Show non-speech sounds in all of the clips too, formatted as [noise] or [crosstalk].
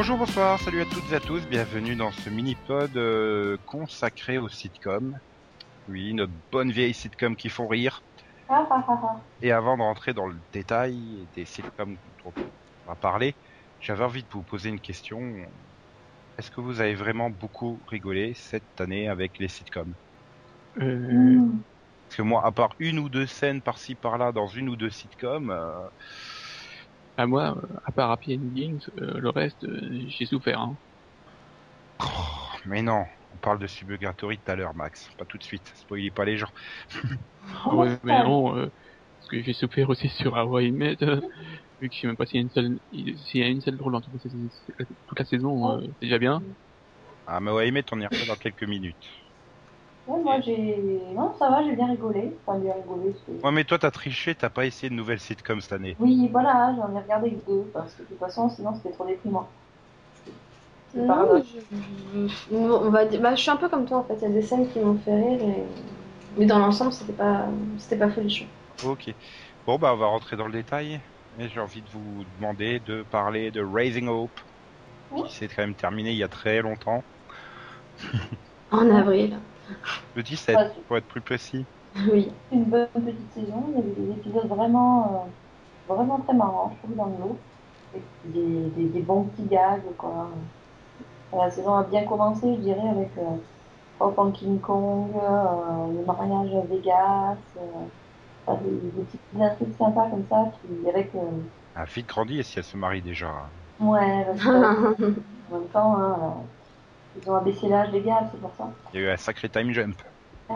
Bonjour, bonsoir, salut à toutes et à tous, bienvenue dans ce mini-pod euh, consacré aux sitcoms. Oui, nos bonnes vieilles sitcoms qui font rire. Ah, ah, ah, ah. Et avant de rentrer dans le détail des sitcoms dont on va parler, j'avais envie de vous poser une question. Est-ce que vous avez vraiment beaucoup rigolé cette année avec les sitcoms? Euh, Hmm. Parce que moi, à part une ou deux scènes par-ci par-là dans une ou deux sitcoms, euh, à moi, euh, à part Happy Endings, euh, le reste, euh, j'ai souffert. Hein. oh, mais non, on parle de Suburgatory tout à l'heure, Max. Pas tout de suite, spoilez pas les gens. [laughs] ouais, mais non, euh, parce que j'ai souffert aussi sur Hawaii Met, euh, vu que je sais même pas s'il y a une seule, s'il y a une seule drôle dans toute la, toute la saison, euh, c'est déjà bien. Ah, mais mais on y revient dans quelques minutes. Ouais, moi j'ai. Non, ça va, j'ai bien rigolé. Enfin, bien rigolé. c'est- Ouais, mais toi, t'as triché, t'as pas essayé de nouvelles sitcoms cette année. Oui, voilà, j'en ai regardé que deux, parce que de toute façon, sinon c'était trop déprimant. C'est pas Non, grave. je... je- on va dire... bah, je suis un peu comme toi en fait, il y a des scènes qui m'ont fait rire, et... mais dans l'ensemble c'était pas, c'était pas folichon. Ok. Bon, bah, on va rentrer dans le détail. Et j'ai envie de vous demander de parler de Raising Hope, Oui. qui s'est quand même terminé il y a très longtemps. En avril, [laughs] Le 17, Ouais. pour être plus précis. oui. une bonne petite saison. Il y avait des épisodes vraiment, euh, vraiment très marrants, je trouve, dans le lot. Avec Des, des, des bons petits gags, quoi. La saison a bien commencé, je dirais, avec euh, Hop en King Kong, euh, le mariage à Vegas, euh, enfin, des, des petites intrigues sympas comme ça, qui, avec. euh, Elle a vite grandi et si elle se marie déjà. ouais, parce que, [laughs] en même temps, hein, euh, ils ont abaissé l'âge des gars, c'est pour ça. Il y a eu un sacré time jump. Euh,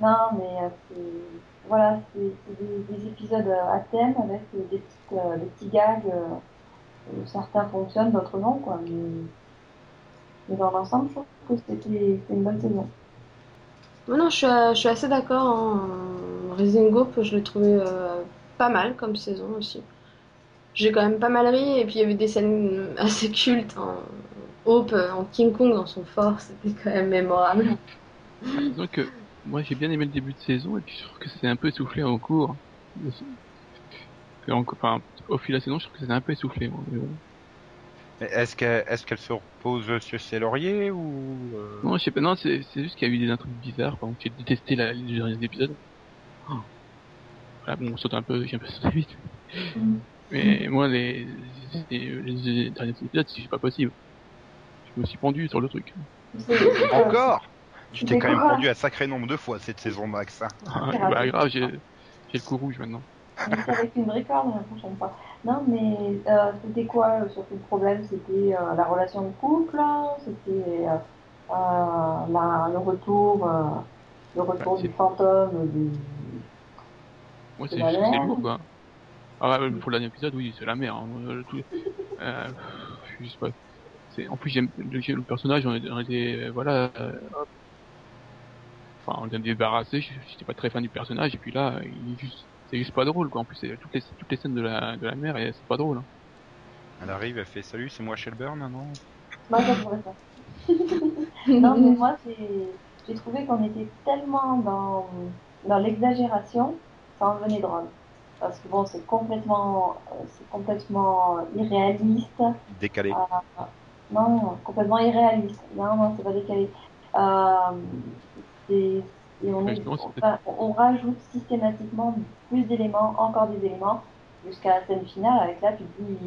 non, mais euh, c'est voilà, c'est des, des épisodes euh, à thème avec des, petites, euh, des petits gags. euh, certains fonctionnent, d'autres non, quoi. Mais, mais dans l'ensemble, je trouve que c'était une bonne saison. Non, non, je suis, je suis assez d'accord. Hein. Raising Hope, je l'ai trouvé euh, pas mal comme saison aussi. J'ai quand même pas mal ri, et puis il y avait des scènes assez cultes. hein. Hope euh, en King Kong dans son fort, [laughs] c'était quand même mémorable. Disons que moi j'ai bien aimé le début de saison, et puis je trouve que c'est un peu essoufflé en cours. Enfin, au fil de la saison, je trouve que c'est un peu essoufflé. moi, mais bon. Mais Est-ce qu'elle est se repose sur ses lauriers ou... euh, Non, je sais pas, non, c'est c'est juste qu'il y a eu des intrigues bizarres. Par exemple, j'ai détesté la, les derniers épisodes. Oh. Voilà, bon, on saute un peu, j'ai un peu sauté vite. Mm. Mais moi, les, les, les derniers épisodes, c'est pas possible. Je me suis pendu sur le truc. C'est- [laughs] Encore [laughs] Tu t'es quand même pendu un sacré nombre de fois cette saison, Max. hein. Ah, bah grave, j'ai j'ai le coup rouge maintenant. [laughs] Avec une vraie corde la prochaine fois. Non, mais euh, c'était quoi euh, surtout le problème? C'était euh, la relation de couple, c'était euh, euh, la- le retour, euh, le retour Ouais, du c'est- fantôme du. Moi, C'est c'est juste c'est merde. lourd, quoi. Ah ouais, pour le dernier épisode, oui, c'est la merde. Hein. Euh, tout- euh, je sais pas. En plus, j'aime le, personnage, on était, on était, euh, voilà, euh. Enfin, on vient de débarrasser, je- j'étais pas très fan du personnage, et puis là, il est juste, c'est juste pas drôle, quoi. En plus, toutes les, toutes les scènes de la, de la mère, et c'est pas drôle. Hein. Elle arrive, elle fait salut, c'est moi Shelburne, non Moi, ça. [laughs] Non, mais moi, j'ai trouvé qu'on était tellement dans, dans l'exagération, ça en devenait drôle. Parce que bon, c'est complètement, euh, c'est complètement irréaliste. Décalé. Non, complètement irréaliste. Non, non, c'est pas décalé. Euh, et on, est- Justement, c'est enfin, on rajoute systématiquement plus d'éléments, encore des éléments, jusqu'à la scène finale. Avec là, tu te dis,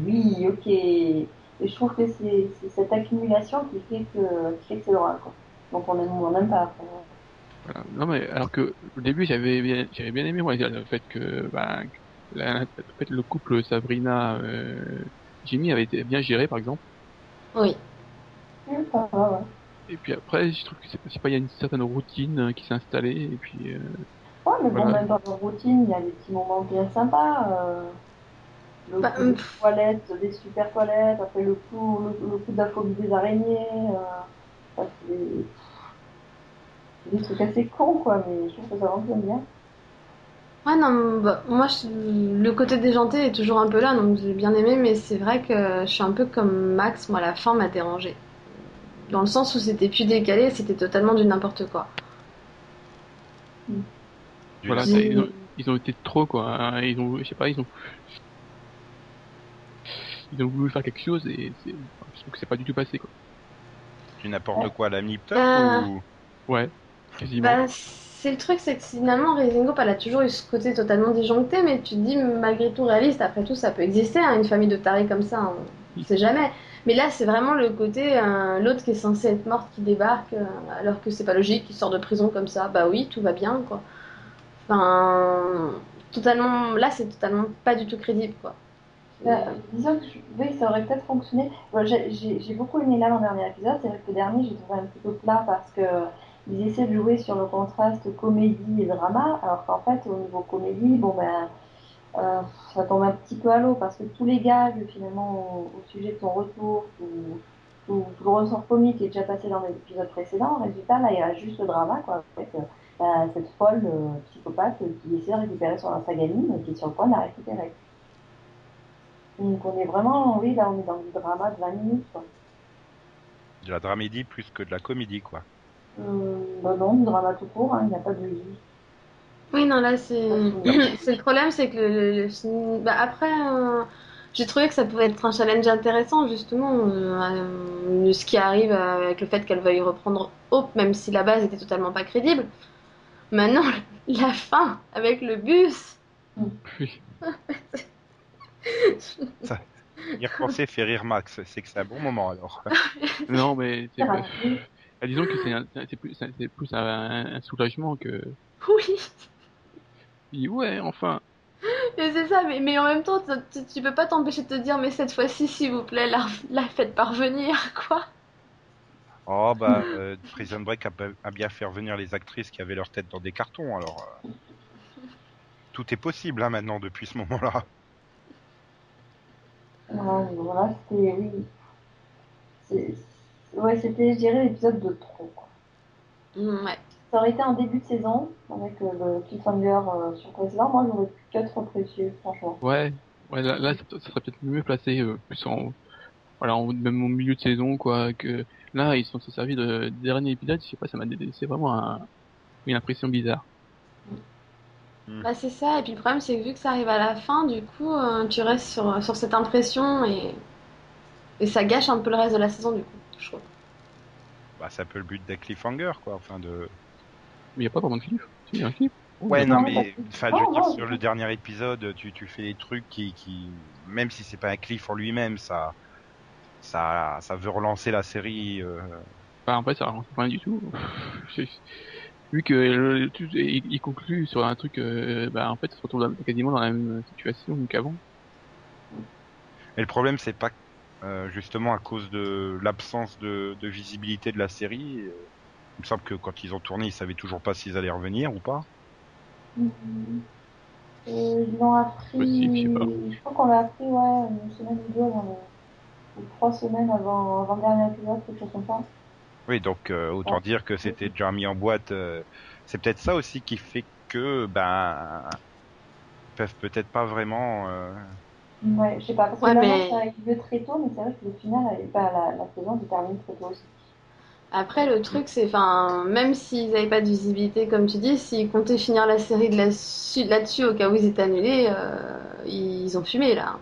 oui, ok. Et je trouve que c'est cette accumulation qui fait que, qui fait que c'est drôle, quoi. Donc on aime, on aime pas. Voilà. Non, mais alors que au début, j'avais bien, j'avais bien aimé moi, le fait que, bah, la- le couple Sabrina, euh, Jimmy avait été bien géré, par exemple. Oui. Et puis après, je trouve que c'est, pas, il y a une certaine routine euh, qui s'est installée, et puis, euh, Ouais, mais bon, Voilà. même dans leur routine, il y a des petits moments bien sympas. euh, le Bah, coup hum. des toilettes, des super toilettes, après le coup, le, le coup de la phobie des araignées. Euh, c'est des, c'est des trucs assez cons, quoi, mais je trouve que ça fonctionne bien. Ouais, non, bah, moi, je- le côté déjanté est toujours un peu là, donc j'ai bien aimé, mais c'est vrai que je suis un peu comme Max, moi, la fin m'a dérangé. Dans le sens où c'était plus décalé, c'était totalement du n'importe quoi. voilà, ça, ils, ont, ils ont été trop, quoi. hein, Ils ont, je sais pas, ils ont, ils ont voulu faire quelque chose et c'est, je trouve que c'est pas du tout passé quoi. Tu n'importe quoi, la Nip Euh. ou? Ouais, quasiment. Bah, c'est le truc, c'est que finalement, Raising Hope, elle a toujours eu ce côté totalement disjoncté, mais tu te dis, malgré tout réaliste, après tout, ça peut exister, hein, une famille de tarés comme ça, on ne sait jamais. Mais là, c'est vraiment le côté, euh, l'autre qui est censé être morte qui débarque, euh, alors que c'est pas logique, qui sort de prison comme ça. Bah oui, tout va bien, quoi. Enfin, totalement, là, c'est totalement pas du tout crédible, quoi. Euh, disons que je- oui, ça aurait peut-être fonctionné. Bon, j'ai- J'ai j'ai beaucoup aimé là mon dernier épisode. C'est vrai que le dernier, j'ai trouvé un petit peu plat parce que ils essaient de jouer sur le contraste comédie et drama, alors qu'en fait, au niveau comédie, bon ben, euh, ça tombe un petit peu à l'eau parce que tous les gags finalement au, sujet de son retour, tout, tout, le ressort comique est déjà passé dans les épisodes précédents. Résultat, là, il y a juste le drama, quoi. Avec, euh, ben, cette folle euh, psychopathe qui essaie de récupérer son sa gamine et qui est sur le point de la récupérer. Donc on est vraiment, oui, là on est dans du drama de 20 minutes, quoi. de la dramédie plus que de la comédie, quoi. Euh, bah non, du drama tout court, hein, il n'y a pas de... Oui, non, là, c'est [clears throat] c'est le problème, c'est que le, le- le- bah, après, euh, j'ai trouvé que ça pouvait être un challenge intéressant, justement, euh, euh, de ce qui arrive avec le fait qu'elle veuille reprendre Hope, même si la base était totalement pas crédible. Maintenant, [laughs] la fin, avec le bus. Oui. [laughs] Y repenser fait rire Max, c'est que c'est un bon moment alors. [laughs] Non, mais c'est, Ah, oui. ah, disons que c'est, un- c'est plus, c'est c'est plus un, un soulagement que. Oui, dit, ouais, enfin. et c'est ça, mais, mais en même temps, tu, tu peux pas t'empêcher de te dire, mais cette fois-ci, s'il vous plaît, la, la faites parvenir, quoi. Oh bah, euh, Prison Break a, bien fait revenir les actrices qui avaient leur tête dans des cartons, alors euh, tout est possible hein, maintenant depuis ce moment-là. Ouais, voilà. C'est- Ouais, c'était, je dirais, l'épisode de trop, quoi. Mm, Ouais. Ça aurait été un début de saison, avec euh, le cliffhanger euh, sur précédent, moi j'aurais pu qu'être précieux, franchement. Ouais, ouais, là, là ça, ça serait peut-être mieux placé, euh, plus en, voilà, en, même au milieu de saison, quoi, que là, ils sont servis de dernier épisode, je sais pas, ça m'a, c'est vraiment un, une impression bizarre. Bah c'est ça, et puis le problème c'est que vu que ça arrive à la fin, du coup euh, tu restes sur, sur cette impression et, et ça gâche un peu le reste de la saison du coup, je trouve. Bah, c'est un peu le but des cliffhangers, quoi. Enfin, de... Mais y a pas vraiment de cliff. Si, y a un cliff. Ouais, non, mais enfin, je veux dire, sur le dernier épisode, tu, tu fais des trucs qui, qui, même si c'est pas un cliff en lui-même, ça, ça, ça veut relancer la série. euh, Bah, en fait, ça avance pas du tout. [laughs] Vu que le, tout- il, il conclut sur un truc, euh, bah, en fait, il se retrouve quasiment dans la même situation qu'avant. Mais le problème, c'est pas euh, justement à cause de l'absence de, de visibilité de la série. euh, Il me semble que quand ils ont tourné, ils savaient toujours pas s'ils allaient revenir ou pas. Mhm. Euh, ils l'ont appris, Possible, je sais pas. je crois qu'on l'a appris, ouais, une semaine ou deux avant le- ou trois semaines avant, avant le dernier épisode, quelque chose comme ça. Oui, donc euh, autant dire que c'était déjà mis en boîte. euh, c'est peut-être ça aussi qui fait que ben ils peuvent peut-être pas vraiment. euh, Ouais, je sais pas, parce que Ouais, mais- ça arrive très tôt, mais c'est vrai que le final, pas, la, la saison se termine très tôt aussi. Après le truc c'est, enfin, même s'ils avaient pas de visibilité comme tu dis, s'ils comptaient finir la série de là-dessus, là-dessus au cas où ils étaient annulés, euh, ils ont fumé là.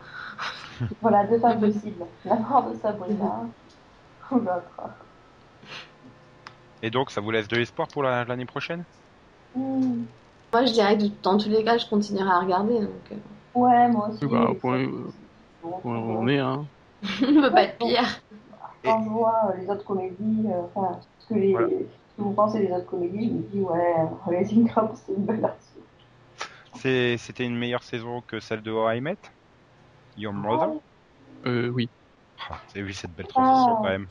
[laughs] Voilà, deux pas [laughs] possibles. La mort de Sabrina [laughs] ou l'autre. Et donc, ça vous laisse de l'espoir pour la- l'année prochaine? Hmm. Moi je dirais que dans tous les cas je continuerai à regarder donc euh, Ouais, moi aussi. Bah, au point, où on est, hein. on ne peut pas être pire. Quand je vois euh, les autres comédies, euh, enfin, ce que, les, Voilà. ce que vous pensez des autres comédies, je me dis, ouais, Raising Hope, c'est une belle. C'est- C'était une meilleure saison que celle de How I Met? Your Mother? Euh, oui. Ah, avez vu cette belle transition Ah. quand même.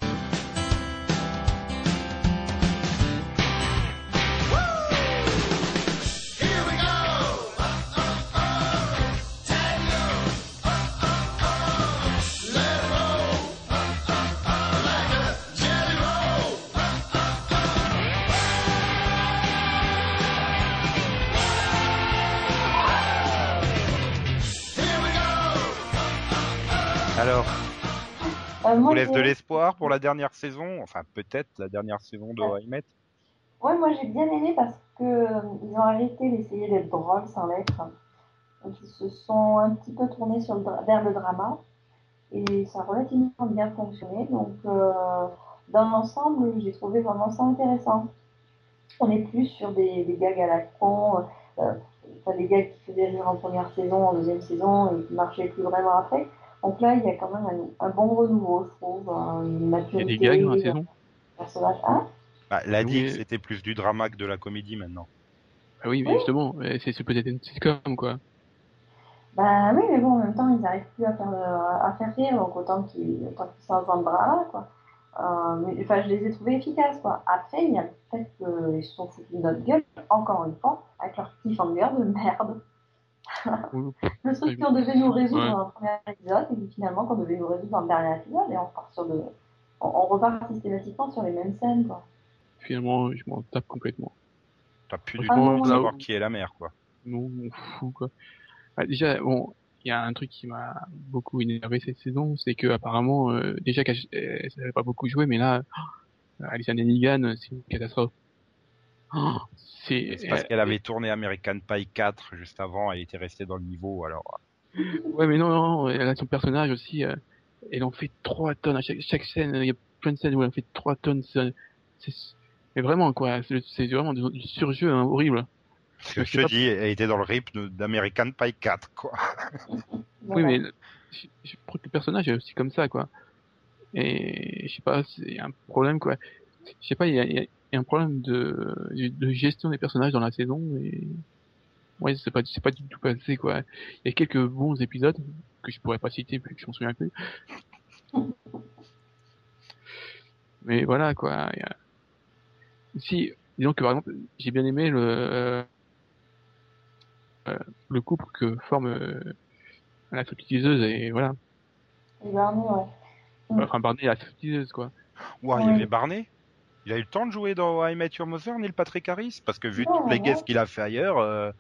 Vous laisse de l'espoir pour la dernière saison Enfin, peut-être la dernière saison de I Met Ouais, moi j'ai bien aimé parce que euh, ils ont arrêté d'essayer d'être drôles sans l'être. Donc ils se sont un petit peu tournés sur le dra- vers le drama. et ça a relativement bien fonctionné. Donc, euh, dans l'ensemble, j'ai trouvé vraiment ça intéressant. On est plus sur des, des gags à la con, euh, enfin, des gags qui faisaient rire en première saison, en deuxième saison et qui marchaient plus vraiment après. Donc là, il y a quand même un, un bon renouveau, je trouve, hein, une Il y a des gags dans la saison. personnage. Hein Bah, l'a Oui. c'était plus du drama que de la comédie maintenant. Ah oui, mais justement, c'est peut-être une sitcom, quoi. Bah oui, mais bon, en même temps, ils n'arrivent plus à faire, euh, à faire rire, donc autant qu'ils sortent dans le drama, quoi. Euh, mais, enfin, je les ai trouvés efficaces, quoi. Après, il y a peut-être qu'ils se sont foutus de notre gueule, encore une fois, avec leur cliffhanger de merde. Le truc qu'on devait nous résoudre Ouais. dans le premier épisode, et puis finalement qu'on devait nous résoudre dans le dernier épisode, et on repart sur de... On, on repart systématiquement sur les mêmes scènes, quoi. Finalement, je m'en tape complètement. T'as plus du Ah tout non, envie de non. savoir qui est la mère, quoi. Non, on fout, quoi. Ah, déjà, bon, il y a un truc qui m'a beaucoup énervé cette saison, c'est que apparemment, euh, déjà qu'elle elle savait pas beaucoup jouer, mais là, oh, Alison Hannigan, c'est une catastrophe. Oh, c'est parce qu'elle avait tourné American Pie 4 juste avant, elle était restée dans le niveau, alors. Ouais, mais non, non, elle a son personnage aussi. euh, elle en fait trois tonnes à chaque, chaque scène. Il y a plein de scènes où elle en fait trois tonnes. C'est, mais vraiment quoi, c'est, vraiment du, du surjeu hein, horrible. Parce que je te pas- dis, elle était dans le rythme d'American Pie 4, quoi. Oui, mais je, je crois que le personnage est aussi comme ça quoi. Et je sais pas, c'est un problème quoi. Je sais pas, il y a, y y a un problème de, de gestion des personnages dans la saison et ouais, c'est pas, c'est pas du tout passé quoi. Il y a quelques bons épisodes que je pourrais pas citer vu que je m'en souviens plus. Mais voilà quoi. il y a- Si, disons que par exemple, j'ai bien aimé le euh, le couple que forme euh, la subtiliseuse et voilà. Et Barney, ouais. Enfin Barney la subtiliseuse quoi. Ouah, il y avait Barney Il a eu le temps de jouer dans I Met Your Mother, Neil Patrick Harris Parce que vu Non, toutes les guests qu'il a fait ailleurs, euh,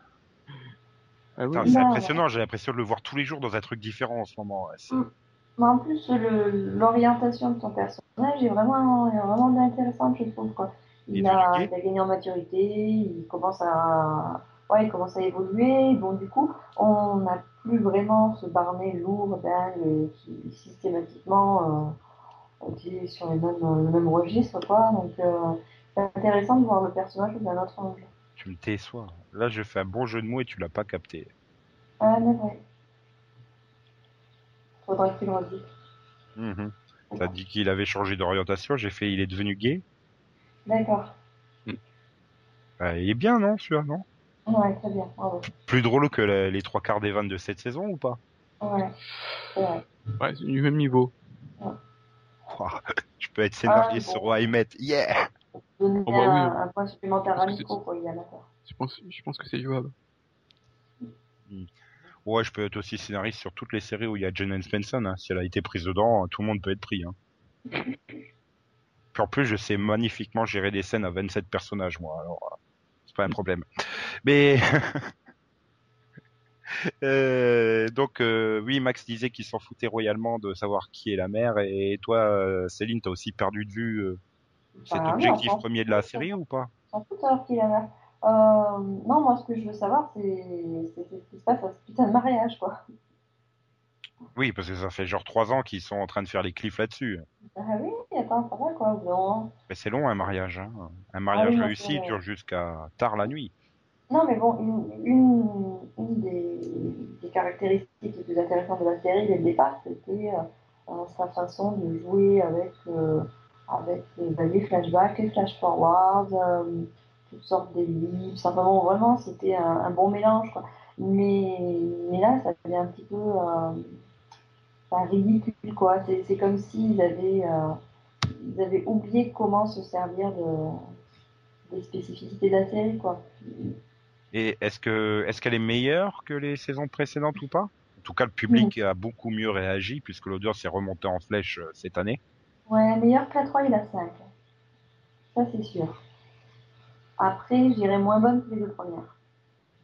Ah oui, c'est impressionnant, j'ai l'impression de le voir tous les jours dans un truc différent en ce moment. ouais, Mm. Mais en plus, l'orientation de son personnage est vraiment, est vraiment bien intéressante, je trouve. Quoi. Il a, devenu il a gagné en maturité, il commence à, ouais, il commence à évoluer. Bon, du coup, on n'a plus vraiment ce Barney lourd, dingue, qui systématiquement euh, qui est sur les mêmes, le même registre. Quoi. Donc, euh, c'est intéressant de voir le personnage d'un autre angle. Tu me déçois. Là, je fais un bon jeu de mots et tu l'as pas capté. Ah, mais vrai. Faudrait qu'il le redise. Mhm. T'as dit qu'il avait changé d'orientation, j'ai fait il est devenu gay. D'accord. Bah, il est bien, non, celui-là, non? Ouais, très bien. Bravo. Plus drôle que la- les trois quarts des vannes de cette saison ou pas? Ouais. Vrai. Ouais, c'est du même niveau. [laughs] Je peux être scénariste Ah, bon. sur I Met, yeah Donner Oh, bah oui. un, un point supplémentaire à Nico, quoi, il y a. Je pense, je pense que c'est jouable. Ouais, je peux être aussi scénariste sur toutes les séries où il y a Jen Spencer. Hein. Si elle a été prise dedans, tout le monde peut être pris. Hein. [laughs] Puis en plus, je sais magnifiquement gérer des scènes à 27 personnages, moi. Alors, euh, c'est pas un problème. Mais [laughs] [laughs] Euh, donc euh, oui, Max disait qu'il s'en foutait royalement de savoir qui est la mère. Et toi, euh, Céline, t'as aussi perdu de vue cet Bah, oui, objectif premier de la série ou pas? S'en fout de savoir qui est la mère. Non, moi, ce que je veux savoir, c'est ce qui se passe à ce putain de mariage, quoi. Oui, parce que ça fait genre trois ans qu'ils sont en train de faire les cliffs là-dessus. Ah oui, attends, ça va, quoi. Non, Mais c'est long un mariage. Hein. Un mariage Ah oui, non, réussi dure jusqu'à tard la nuit. Non mais bon, une, des, caractéristiques les plus intéressantes de la série dès le départ, c'était euh, euh, sa façon de jouer avec, euh, avec bah, les flashbacks, les flash-forwards, toutes sortes d'ellipses. Enfin bon, vraiment, c'était un, bon mélange, quoi. Mais, là, ça devient un petit peu ridicule, quoi. C'est comme s'ils avaient, ils avaient oublié comment se servir de, des spécificités de la série, quoi. Et est-ce que est-ce qu'elle est meilleure que les saisons précédentes ou pas? En tout cas, le public a beaucoup mieux réagi puisque l'audience est remontée en flèche euh, cette année. Ouais, meilleur que la 3 et la 5. Ça, c'est sûr. Après, j'irai moins bonne que les deux premières.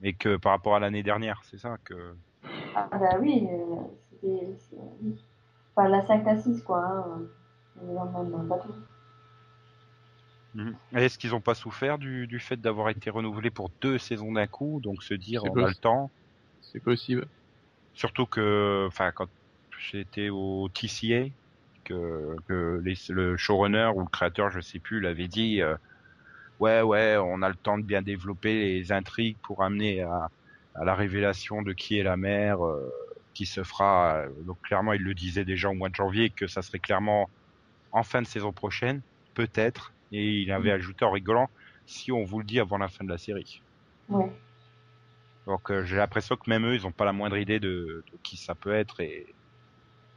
Et que par rapport à l'année dernière, c'est ça que. Ah, bah oui, euh, c'était. Enfin, la 5, la 6, quoi. Hein. On est dans le même bateau. Mhm. Est-ce qu'ils ont pas souffert du, du fait d'avoir été renouvelés pour deux saisons d'un coup, donc se dire on a le temps? C'est possible. Surtout que, enfin, quand c'était au TCA que, que les- le showrunner ou le créateur, je sais plus, l'avait dit. euh, ouais, ouais, on a le temps de bien développer les intrigues pour amener à, à la révélation de qui est la mère, euh, qui se fera. euh, donc clairement, il le disait déjà au mois de janvier que ça serait clairement en fin de saison prochaine, peut-être. Et il avait ajouté en rigolant, si on vous le dit avant la fin de la série. Ouais. Donc euh, j'ai l'impression que même eux, ils ont pas la moindre idée de, de qui ça peut être et,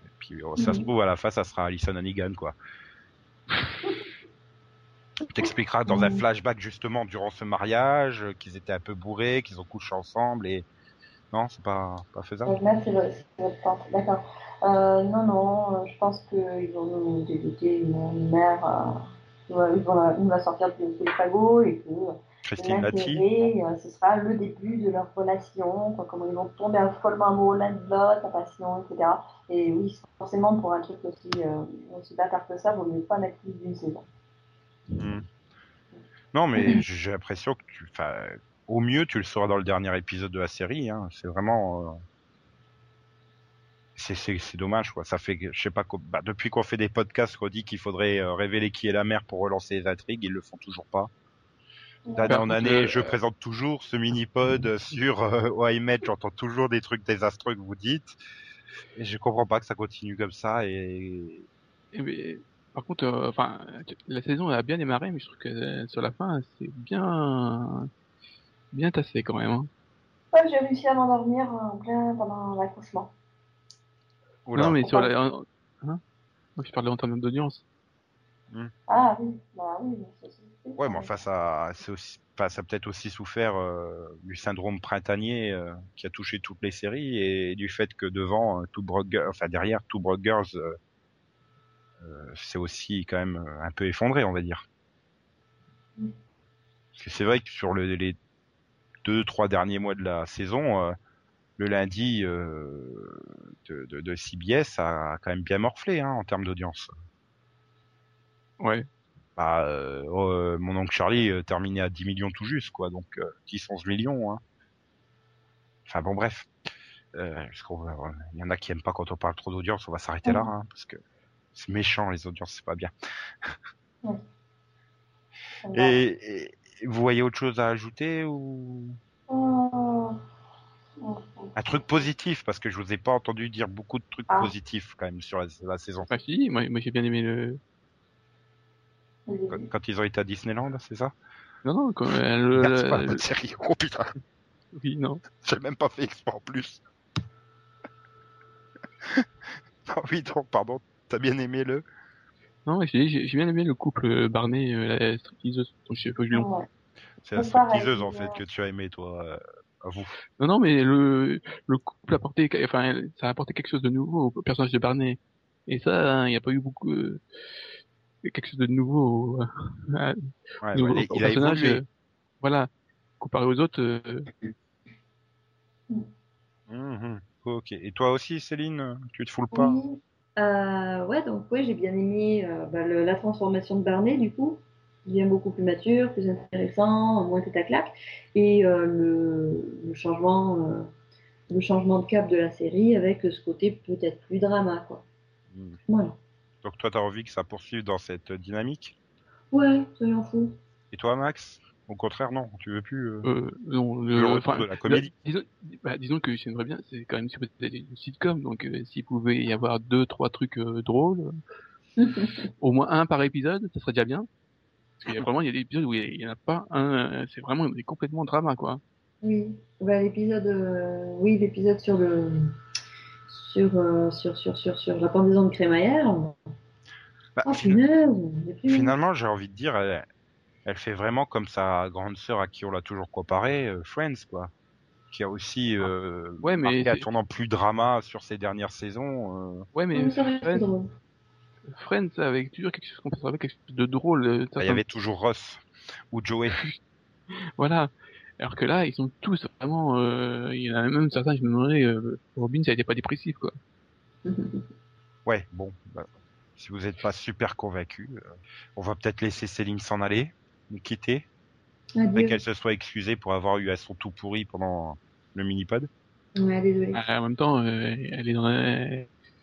et puis euh, ça se Mhm. trouve à la fin, ça sera Alison Hannigan quoi. [laughs] T'expliqueras dans un Mhm. flashback justement durant ce mariage euh, qu'ils étaient un peu bourrés, qu'ils ont couché ensemble et non, c'est pas pas faisable. Là, c'est votre. D'accord. Euh, non, non, je pense qu'ils vont nous débuter une, une mère. euh, vont- ils vont la- nous la sortir de fagots et que euh, Christine l'intérêt, euh, ce sera le début de leur relation, quoi, comment ils vont tomber follement amoureux l'un de l'autre, la passion, etc. Et oui, forcément, pour un truc aussi, euh, aussi bâtard que ça, vaut mieux pas mettre plus d'une saison. Hmm. Non, mais j'ai l'impression que tu, au mieux, tu le sauras dans le dernier épisode de la série. Hein. C'est vraiment, euh, c'est c'est c'est dommage quoi. Ça fait, je sais pas, bah, depuis qu'on fait des podcasts, qu'on dit qu'il faudrait euh, révéler qui est la mère pour relancer les intrigues, ils le font toujours pas. D'année Par en année, euh, je présente toujours ce mini-pod [laughs] sur euh, OIMED, j'entends toujours des trucs désastreux que vous dites. Et je comprends pas que ça continue comme ça et Et mais, par contre, euh, enfin, la saison a bien démarré, mais je trouve que euh, sur la fin, c'est bien, bien tassé quand même. Hein. Ouais, j'ai réussi à m'endormir en plein pendant l'accouchement. Oula. non, mais sur la, hein Moi, je parlais en termes d'audience. Ah oui, bah oui, mais ça, c'est- Ouais, mais enfin, ça, c'est aussi, enfin, ça a peut-être aussi souffert euh, du syndrome printanier euh, qui a touché toutes les séries et du fait que devant euh, Girls- enfin derrière Two Broke Girls, euh, euh, c'est aussi quand même euh, un peu effondré, on va dire. Mm. Parce que c'est vrai que sur le, les deux, trois derniers mois de la saison, euh, le lundi euh, de, de, de CBS a quand même bien morflé hein, en termes d'audience. Ouais. Bah, euh, euh, mon oncle Charlie euh, terminait à 10 millions tout juste, quoi. Donc euh, 10-11 millions. Hein. Enfin bon, bref. Euh, il y en a qui aiment pas quand on parle trop d'audience. On va s'arrêter là, hein, parce que c'est méchant les audiences, c'est pas bien. Va. Et, et vous voyez autre chose à ajouter ou? Oh. Oh, oh. Un truc positif parce que je vous ai pas entendu dire beaucoup de trucs Ah. positifs quand même sur la, la saison. Bah si, moi, moi j'ai bien aimé le. Quand, quand ils ont été à Disneyland, c'est ça? Non, non, quand, euh, le, Merde, c'est pas la le- bonne série. Oh putain, oui, non. j'ai même pas fait exprès en plus. [laughs] Ah oui, non, pardon. T'as bien aimé le Non, j'ai j'ai- bien aimé le couple Barney, euh, la stripteaseuse, je sais pas nom. Ouais. C'est la stripteaseuse en fait que tu as aimé toi. Euh, à vous. Non, non, mais le, le couple a apporté, enfin, ça a apporté quelque chose de nouveau au personnage de Barney. Et ça, il n'y a pas eu beaucoup, euh, quelque chose de nouveau au, à- Ouais, nouveau ouais, au il personnage. euh, voilà. Comparé aux autres, euh, Mhm. Ok. Et toi aussi, Céline, tu te foules pas? Oui. Euh, ouais, donc ouais, j'ai bien aimé euh, bah, le- la transformation de Barney, du coup. Devient beaucoup plus mature, plus intéressant, moins à claque. Et euh, le, le changement, euh, le changement de cap de la série avec ce côté peut-être plus drama, quoi. Voilà. Donc toi, t'as envie que ça poursuive dans cette dynamique? Ouais, soyons fous. Et toi, Max? Au contraire, non. Tu veux plus euh, euh, non, le le, retour de la comédie? le- disons, bah, disons que j'aimerais bien, c'est quand même une sitcom, donc euh, s'il pouvait y avoir deux, trois trucs euh, drôles, [laughs] au moins un par épisode, ça serait déjà bien. Parce qu'il y a vraiment, il y a des épisodes où il y en a pas un, euh, c'est vraiment c'est complètement drama, quoi. Oui, bah, l'épisode, euh, oui, l'épisode sur le, sur, euh, sur, sur, sur, sur la pendaison de crémaillère. Bah, Oh fin- punaise, Finalement, j'ai envie de dire, elle, elle fait vraiment comme sa grande sœur à qui on l'a toujours comparé, euh, Friends, quoi. Qui a aussi euh, Ouais, mais marqué un tournant plus drama sur ces dernières saisons. euh. Ouais, mais Friends, avec toujours quelque chose qu'on peut avec quelque chose de drôle. euh, Bah, Il y avait toujours Ross ou Joey. [laughs] Voilà. Alors que là, ils sont tous vraiment. euh, il y en a même certains, je me demandais, euh, Robin, ça n'était pas dépressif, quoi. [laughs] Ouais, bon, bah, si vous n'êtes pas super convaincu, euh, on va peut-être laisser Céline s'en aller, nous quitter, Adieu. qu'elle se soit excusée pour avoir eu un son tout pourri pendant le mini-pod. Ouais, désolé. Euh, en même temps, euh, elle est dans la...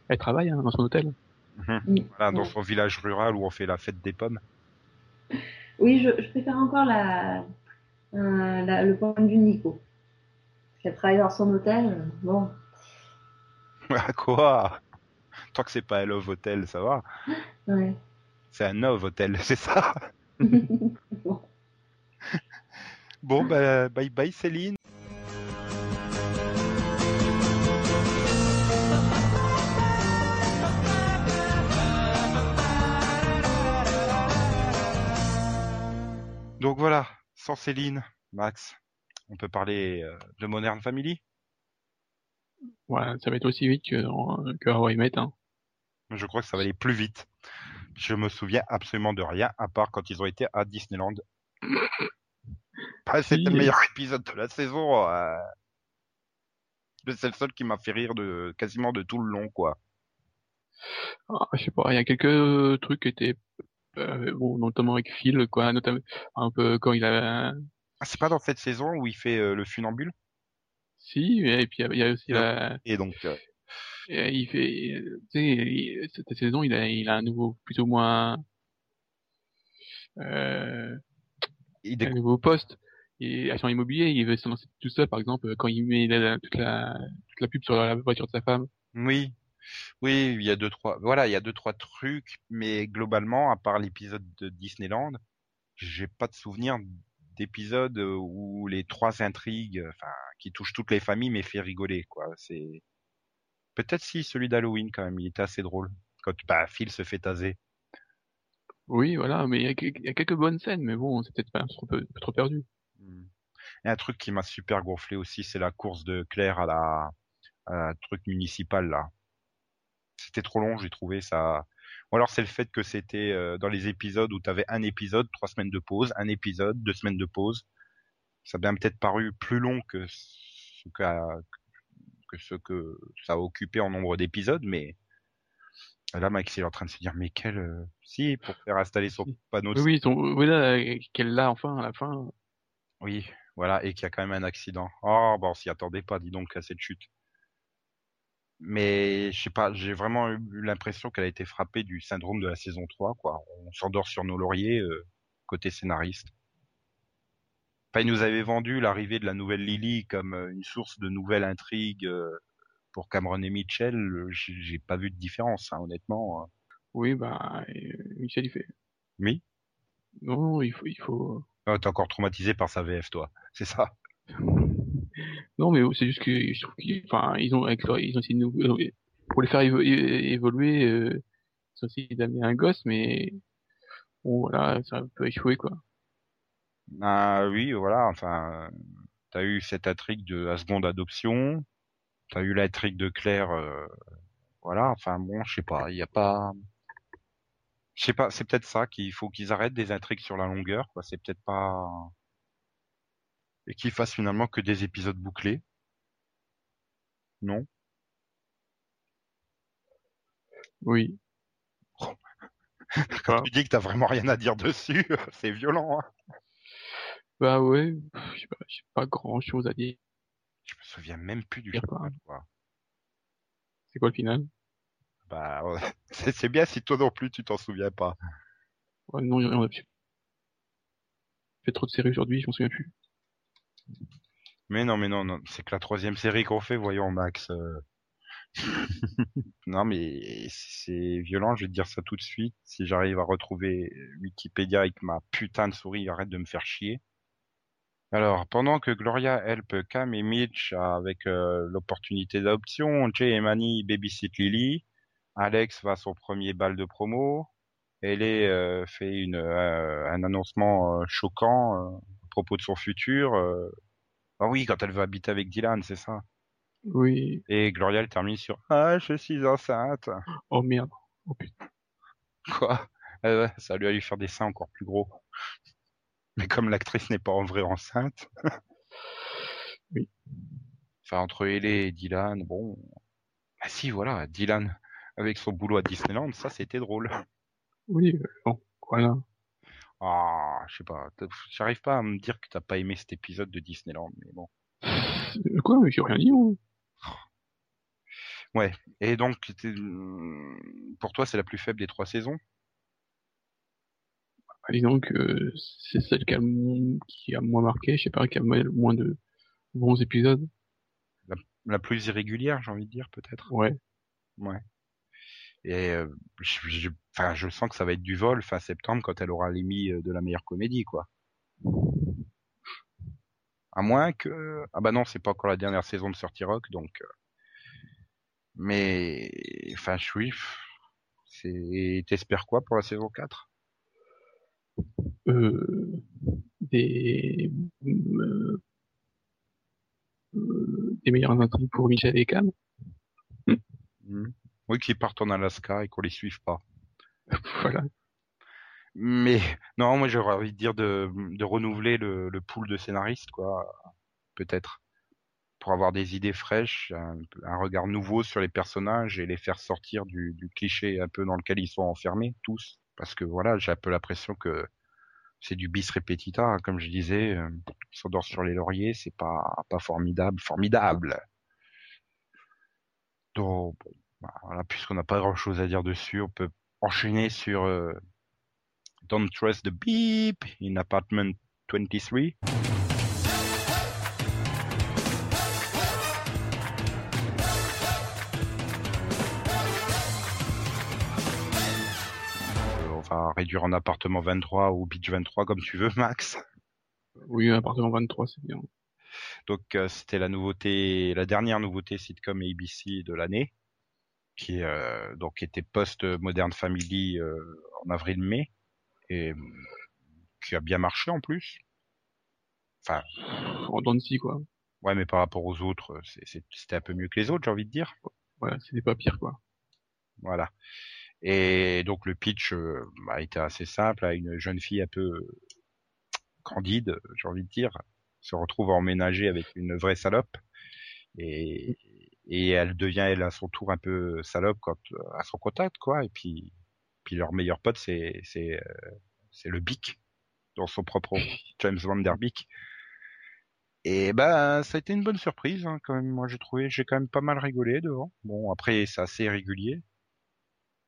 Elle travaille hein, dans son hôtel. Mhm. Voilà, dans Ouais. son village rural où on fait la fête des pommes. Oui, je, je préfère encore la, euh, la- le point de vue de Nico. Parce qu'elle travaille dans son hôtel, euh, bon. À [laughs] quoi? Tant que c'est pas un Love Hotel, ça va. Ouais. C'est un Love Hotel, [laughs] c'est ça? [laughs] Bon. Bon, bah, bye bye Céline. Sans Céline, Max, on peut parler euh, de Modern Family? Voilà, ça va être aussi vite que, dans- que Met, hein. Je crois que ça va aller plus vite. Je me souviens absolument de rien, à part quand ils ont été à Disneyland. Bah, [coughs] C'était Si. le meilleur épisode de la saison. euh. C'est le seul qui m'a fait rire de quasiment de tout le long, quoi. Ah, je sais pas, il y a quelques trucs qui étaient, euh, bon, notamment avec Phil, quoi, notamment, un peu quand il a, Ah, c'est pas dans cette saison où il fait euh, le funambule? Si, et puis il y a- il y a aussi Non. la, Et donc, euh, et il fait, tu sais, il- cette saison, il a, il a un nouveau, plus ou moins, euh, il un nouveau poste. Et agent immobilier, il veut se lancer tout seul, par exemple, quand il met la- toute la, toute la pub sur la voiture de sa femme. Oui, oui, il y a deux trois. Voilà, il y a deux trois trucs, mais globalement, à part l'épisode de Disneyland, j'ai pas de souvenir d'épisode euh, où les trois intrigues, euh, enfin, qui touchent toutes les familles, mais fait rigoler, quoi. C'est peut-être si celui d'Halloween quand même, il était assez drôle quand bah Phil se fait taser. Oui, voilà, mais il y a, quelques- il y a quelques bonnes scènes, mais bon, c'est peut-être pas un un trop perdu. Hmm. Et un truc qui m'a super gonflé aussi, c'est la course de Claire à la, à la truc municipal là. C'était trop long, j'ai trouvé ça. Ou alors c'est le fait que c'était euh, dans les épisodes où tu avais un épisode, trois semaines de pause, un épisode, deux semaines de pause. Ça a bien peut-être paru plus long que ce que ce que ça a occupé en nombre d'épisodes, mais là Max il est en train de se dire mais quel euh, si pour faire installer son panneau de Oui, oui, là, euh, qu'elle l'a enfin, à la fin. Oui, voilà, et qu'il y a quand même un accident. Oh, bon, on s'y attendait pas, dis donc, à cette chute. Mais, je sais pas, j'ai vraiment eu l'impression qu'elle a été frappée du syndrome de la saison 3, quoi. On s'endort sur nos lauriers, euh, côté scénariste. Enfin, ils nous avaient vendu l'arrivée de la nouvelle Lily comme euh, une source de nouvelles intrigues euh, pour Cameron et Mitchell. J'ai pas vu de différence, hein, honnêtement. hein. Oui, bah, euh, Michel, il fait. Oui Non, il faut, il faut. oh, T'es encore traumatisé par sa VF, toi. C'est ça [laughs] Non, mais c'est juste que je trouve qu'ils, ont, essayé de euh, pour les faire évoluer, euh, ils ont essayé d'amener un gosse, mais bon, voilà, ça a un peu échoué, quoi. Ah oui, voilà, enfin, t'as eu cette intrigue de la seconde adoption, t'as eu l'intrigue de Claire, euh, voilà, enfin bon, je sais pas, il y a pas, je sais pas, c'est peut-être ça qu'il faut qu'ils arrêtent des intrigues sur la longueur, quoi, c'est peut-être pas, et qu'ils fassent finalement que des épisodes bouclés. Non? Oui. [laughs] Quand tu dis que t'as vraiment rien à dire dessus, [laughs] c'est violent, hein. Bah ouais, j'ai pas, pas grand chose à dire. Je me souviens même plus du quoi. C'est quoi le final? Bah, [laughs] c'est c'est bien si toi non plus tu t'en souviens pas. Ouais, non, on a fait trop de séries aujourd'hui, je m'en souviens plus. Mais non, mais non, non, c'est que la troisième série qu'on fait, voyons Max. euh. [laughs] non, mais c'est violent, je vais te dire ça tout de suite. Si j'arrive à retrouver Wikipédia avec ma putain de souris, arrête de me faire chier. Alors, pendant que Gloria help Cam et Mitch avec euh, l'opportunité d'adoption, Jay et Manny babysit Lily, Alex va à son premier bal de promo, Ellie euh, fait une, euh, un annoncement choquant propos de son futur. euh, ah oui, quand elle veut habiter avec Dylan, c'est ça. Oui. Et Gloria, elle termine sur Ah, je suis enceinte. Oh merde. Oh putain. Quoi? Ouais, Ça lui a lui faire des seins encore plus gros. Mais comme l'actrice n'est pas en vrai enceinte. [laughs] Oui. Enfin, entre Ellie et Dylan, bon. Ah si, voilà, Dylan avec son boulot à Disneyland, ça c'était drôle. Oui, euh, bon, voilà. Ah, je sais pas. J'arrive pas à me dire que t'as pas aimé cet épisode de Disneyland, mais bon. Euh, Quoi? J'ai rien dit, moi. Et donc, t'es- pour toi, c'est la plus faible des trois saisons? Ah, Disons que c'est celle qui a, le- qui a moins marqué, je sais pas, qui a moins de bons épisodes. La plus irrégulière, j'ai envie de dire, peut-être. Ouais. Ouais. Et euh, enfin, je sens que ça va être du vol fin septembre quand elle aura l'émis euh, de la meilleure comédie, quoi. À moins que... Ah bah non, c'est pas encore la dernière saison de Sorty Rock, donc... euh, Mais... Enfin, je suis... C'est... T'espères quoi pour la saison 4 Euh, des, euh, des meilleures intrigues pour Michel et Cam? Hmm. Oui, qu'ils partent en Alaska et qu'on les suive pas. [laughs] voilà. Mais non, moi j'aurais envie de dire de, renouveler le, pool de scénaristes, quoi, peut-être, pour avoir des idées fraîches, un, regard nouveau sur les personnages et les faire sortir du, cliché un peu dans lequel ils sont enfermés tous. Parce que voilà, j'ai un peu l'impression que c'est du bis repetita, hein, comme je disais, euh, s'endort sur les lauriers, c'est pas pas formidable, formidable. Donc voilà, puisqu'on n'a pas grand chose à dire dessus, on peut enchaîner sur euh, Don't Trust the Beep in Apartment 23. Euh, on va réduire en appartement 23 ou beach 23 comme tu veux, Max. Oui, appartement 23, c'est bien. Donc euh, c'était la nouveauté, la dernière nouveauté sitcom ABC de l'année, qui euh, donc était post Modern Family euh, en avril-mai et euh, qui a bien marché en plus. Enfin, En dents de scie, quoi. ouais, mais par rapport aux autres, euh, c'était un peu mieux que les autres, j'ai envie de dire. Voilà, c'était pas pire, quoi. Voilà. Et donc le pitch euh, bah, était assez simple, à une jeune fille un peu candide, j'ai envie de dire, se retrouve emménagée avec une vraie salope et, et elle devient elle à son tour un peu salope quand à son contact quoi. Et puis puis leur meilleur pote c'est c'est euh, c'est le Bic dans son propre [laughs] James Van Der Beek. Et ben ça a été une bonne surprise hein, quand même. Moi j'ai trouvé j'ai quand même pas mal rigolé devant. Bon après c'est assez régulier.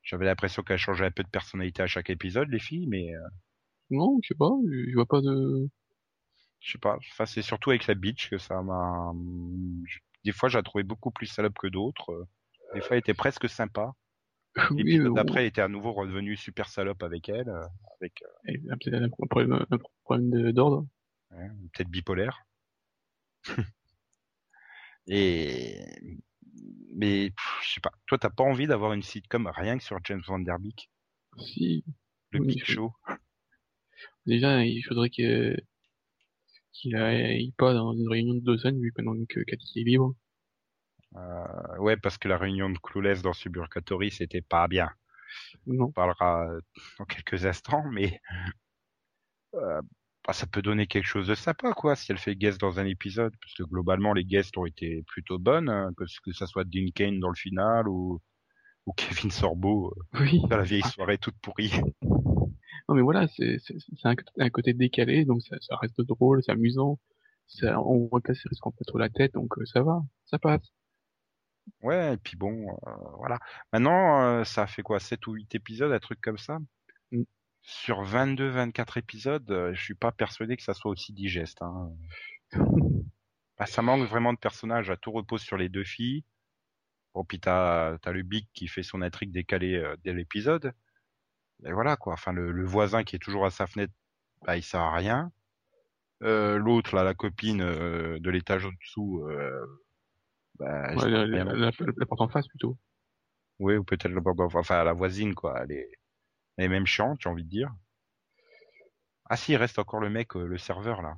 J'avais l'impression qu'elles changeaient un peu de personnalité à chaque épisode, les filles, mais euh, Non, je sais pas, je vois pas de... je sais pas. Enfin, c'est surtout avec la bitch que ça m'a. Des fois, j'ai trouvé beaucoup plus salope que d'autres. Euh, Des fois, elle était presque sympa. [laughs] oui, L'épisode mais d'après, elle était à nouveau redevenue super salope avec elle, avec euh, peut-être un problème, un problème de- d'ordre. ouais, peut-être bipolaire. [laughs] Et mais pff, je sais pas. Toi, t'as pas envie d'avoir une sitcom rien que sur James Van Der Beek, Si, le Oui, Big Show. déjà, il faudrait que qu'il aille pas dans une réunion de deux semaines, vu que que Cathy est libre. Euh, ouais, parce que la réunion de Clueless dans Suburgatory, c'était pas bien. Non. On parlera euh, dans quelques instants, mais euh, bah, ça peut donner quelque chose de sympa, quoi, si elle fait guest dans un épisode, parce que globalement les guests ont été plutôt bonnes, hein, que, que ça soit Dean Kane dans le final ou, ou Kevin Sorbo euh, Oui. dans la vieille soirée toute pourrie. Non, mais voilà, c'est un, un côté décalé, donc ça, ça reste drôle, c'est amusant. Ça, on voit que la série se prend pas trop la tête, donc euh, ça va, ça passe. Ouais, et puis bon, euh, voilà. Maintenant, euh, ça fait quoi, 7 ou 8 épisodes, un truc comme ça? Mm. Sur 22-24 épisodes, euh, je suis pas persuadé que ça soit aussi digeste. Hein. [laughs] Bah, ça manque vraiment de personnages. À tout repose sur les deux filles. Bon, puis t'as as le Big qui fait son intrigue décalée euh, dès l'épisode. Et voilà quoi. Enfin, le, le voisin qui est toujours à sa fenêtre, bah, il sert à rien. Euh, L'autre, là, la copine euh, de l'étage au-dessous, euh, bah, Ouais, la, la, la, la porte en face, plutôt. Oui, ou peut-être le bord d'enfant, enfin la voisine quoi, elle est, elle est même chiante, j'ai envie de dire. Ah si, il reste encore le mec, euh, le serveur là.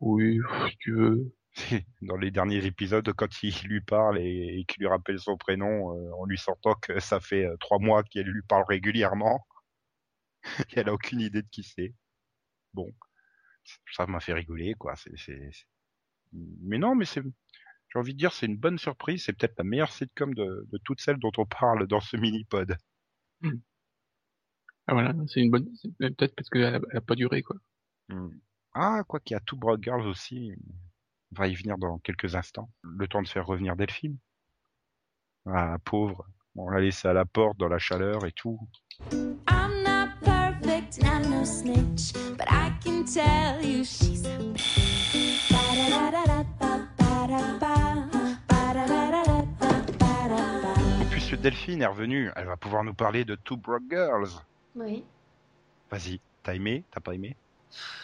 Oui, si tu veux. [laughs] Dans les derniers épisodes, quand il lui parle et, et qu'il lui rappelle son prénom, euh, en lui sentant que ça fait euh, trois mois qu'elle lui parle régulièrement, [laughs] et elle a aucune idée de qui c'est. Bon, ça m'a fait rigoler quoi. C'est, Mais non, mais c'est, j'ai envie de dire, c'est une bonne surprise. C'est peut-être la meilleure sitcom de, de toutes celles dont on parle dans ce mini-pod. Ah voilà, c'est une bonne, peut-être parce qu'elle a, elle a pas duré, quoi. Hmm. Ah, quoi qu'il y a Two Broke Girls aussi. On va y venir dans quelques instants. Le temps de faire revenir Delphine. Ah, pauvre. On l'a laissé à la porte dans la chaleur et tout. I'm not perfect and I'm no snitch, but I can tell you she's a bitch. Ba-da-da-da-da-ba, ba-da-ba, ba-da-da-da-da-ba-da-ba. Et puisque Delphine est revenue, elle va pouvoir nous parler de Two Broke Girls. Oui. Vas-y, t'as aimé T'as pas aimé?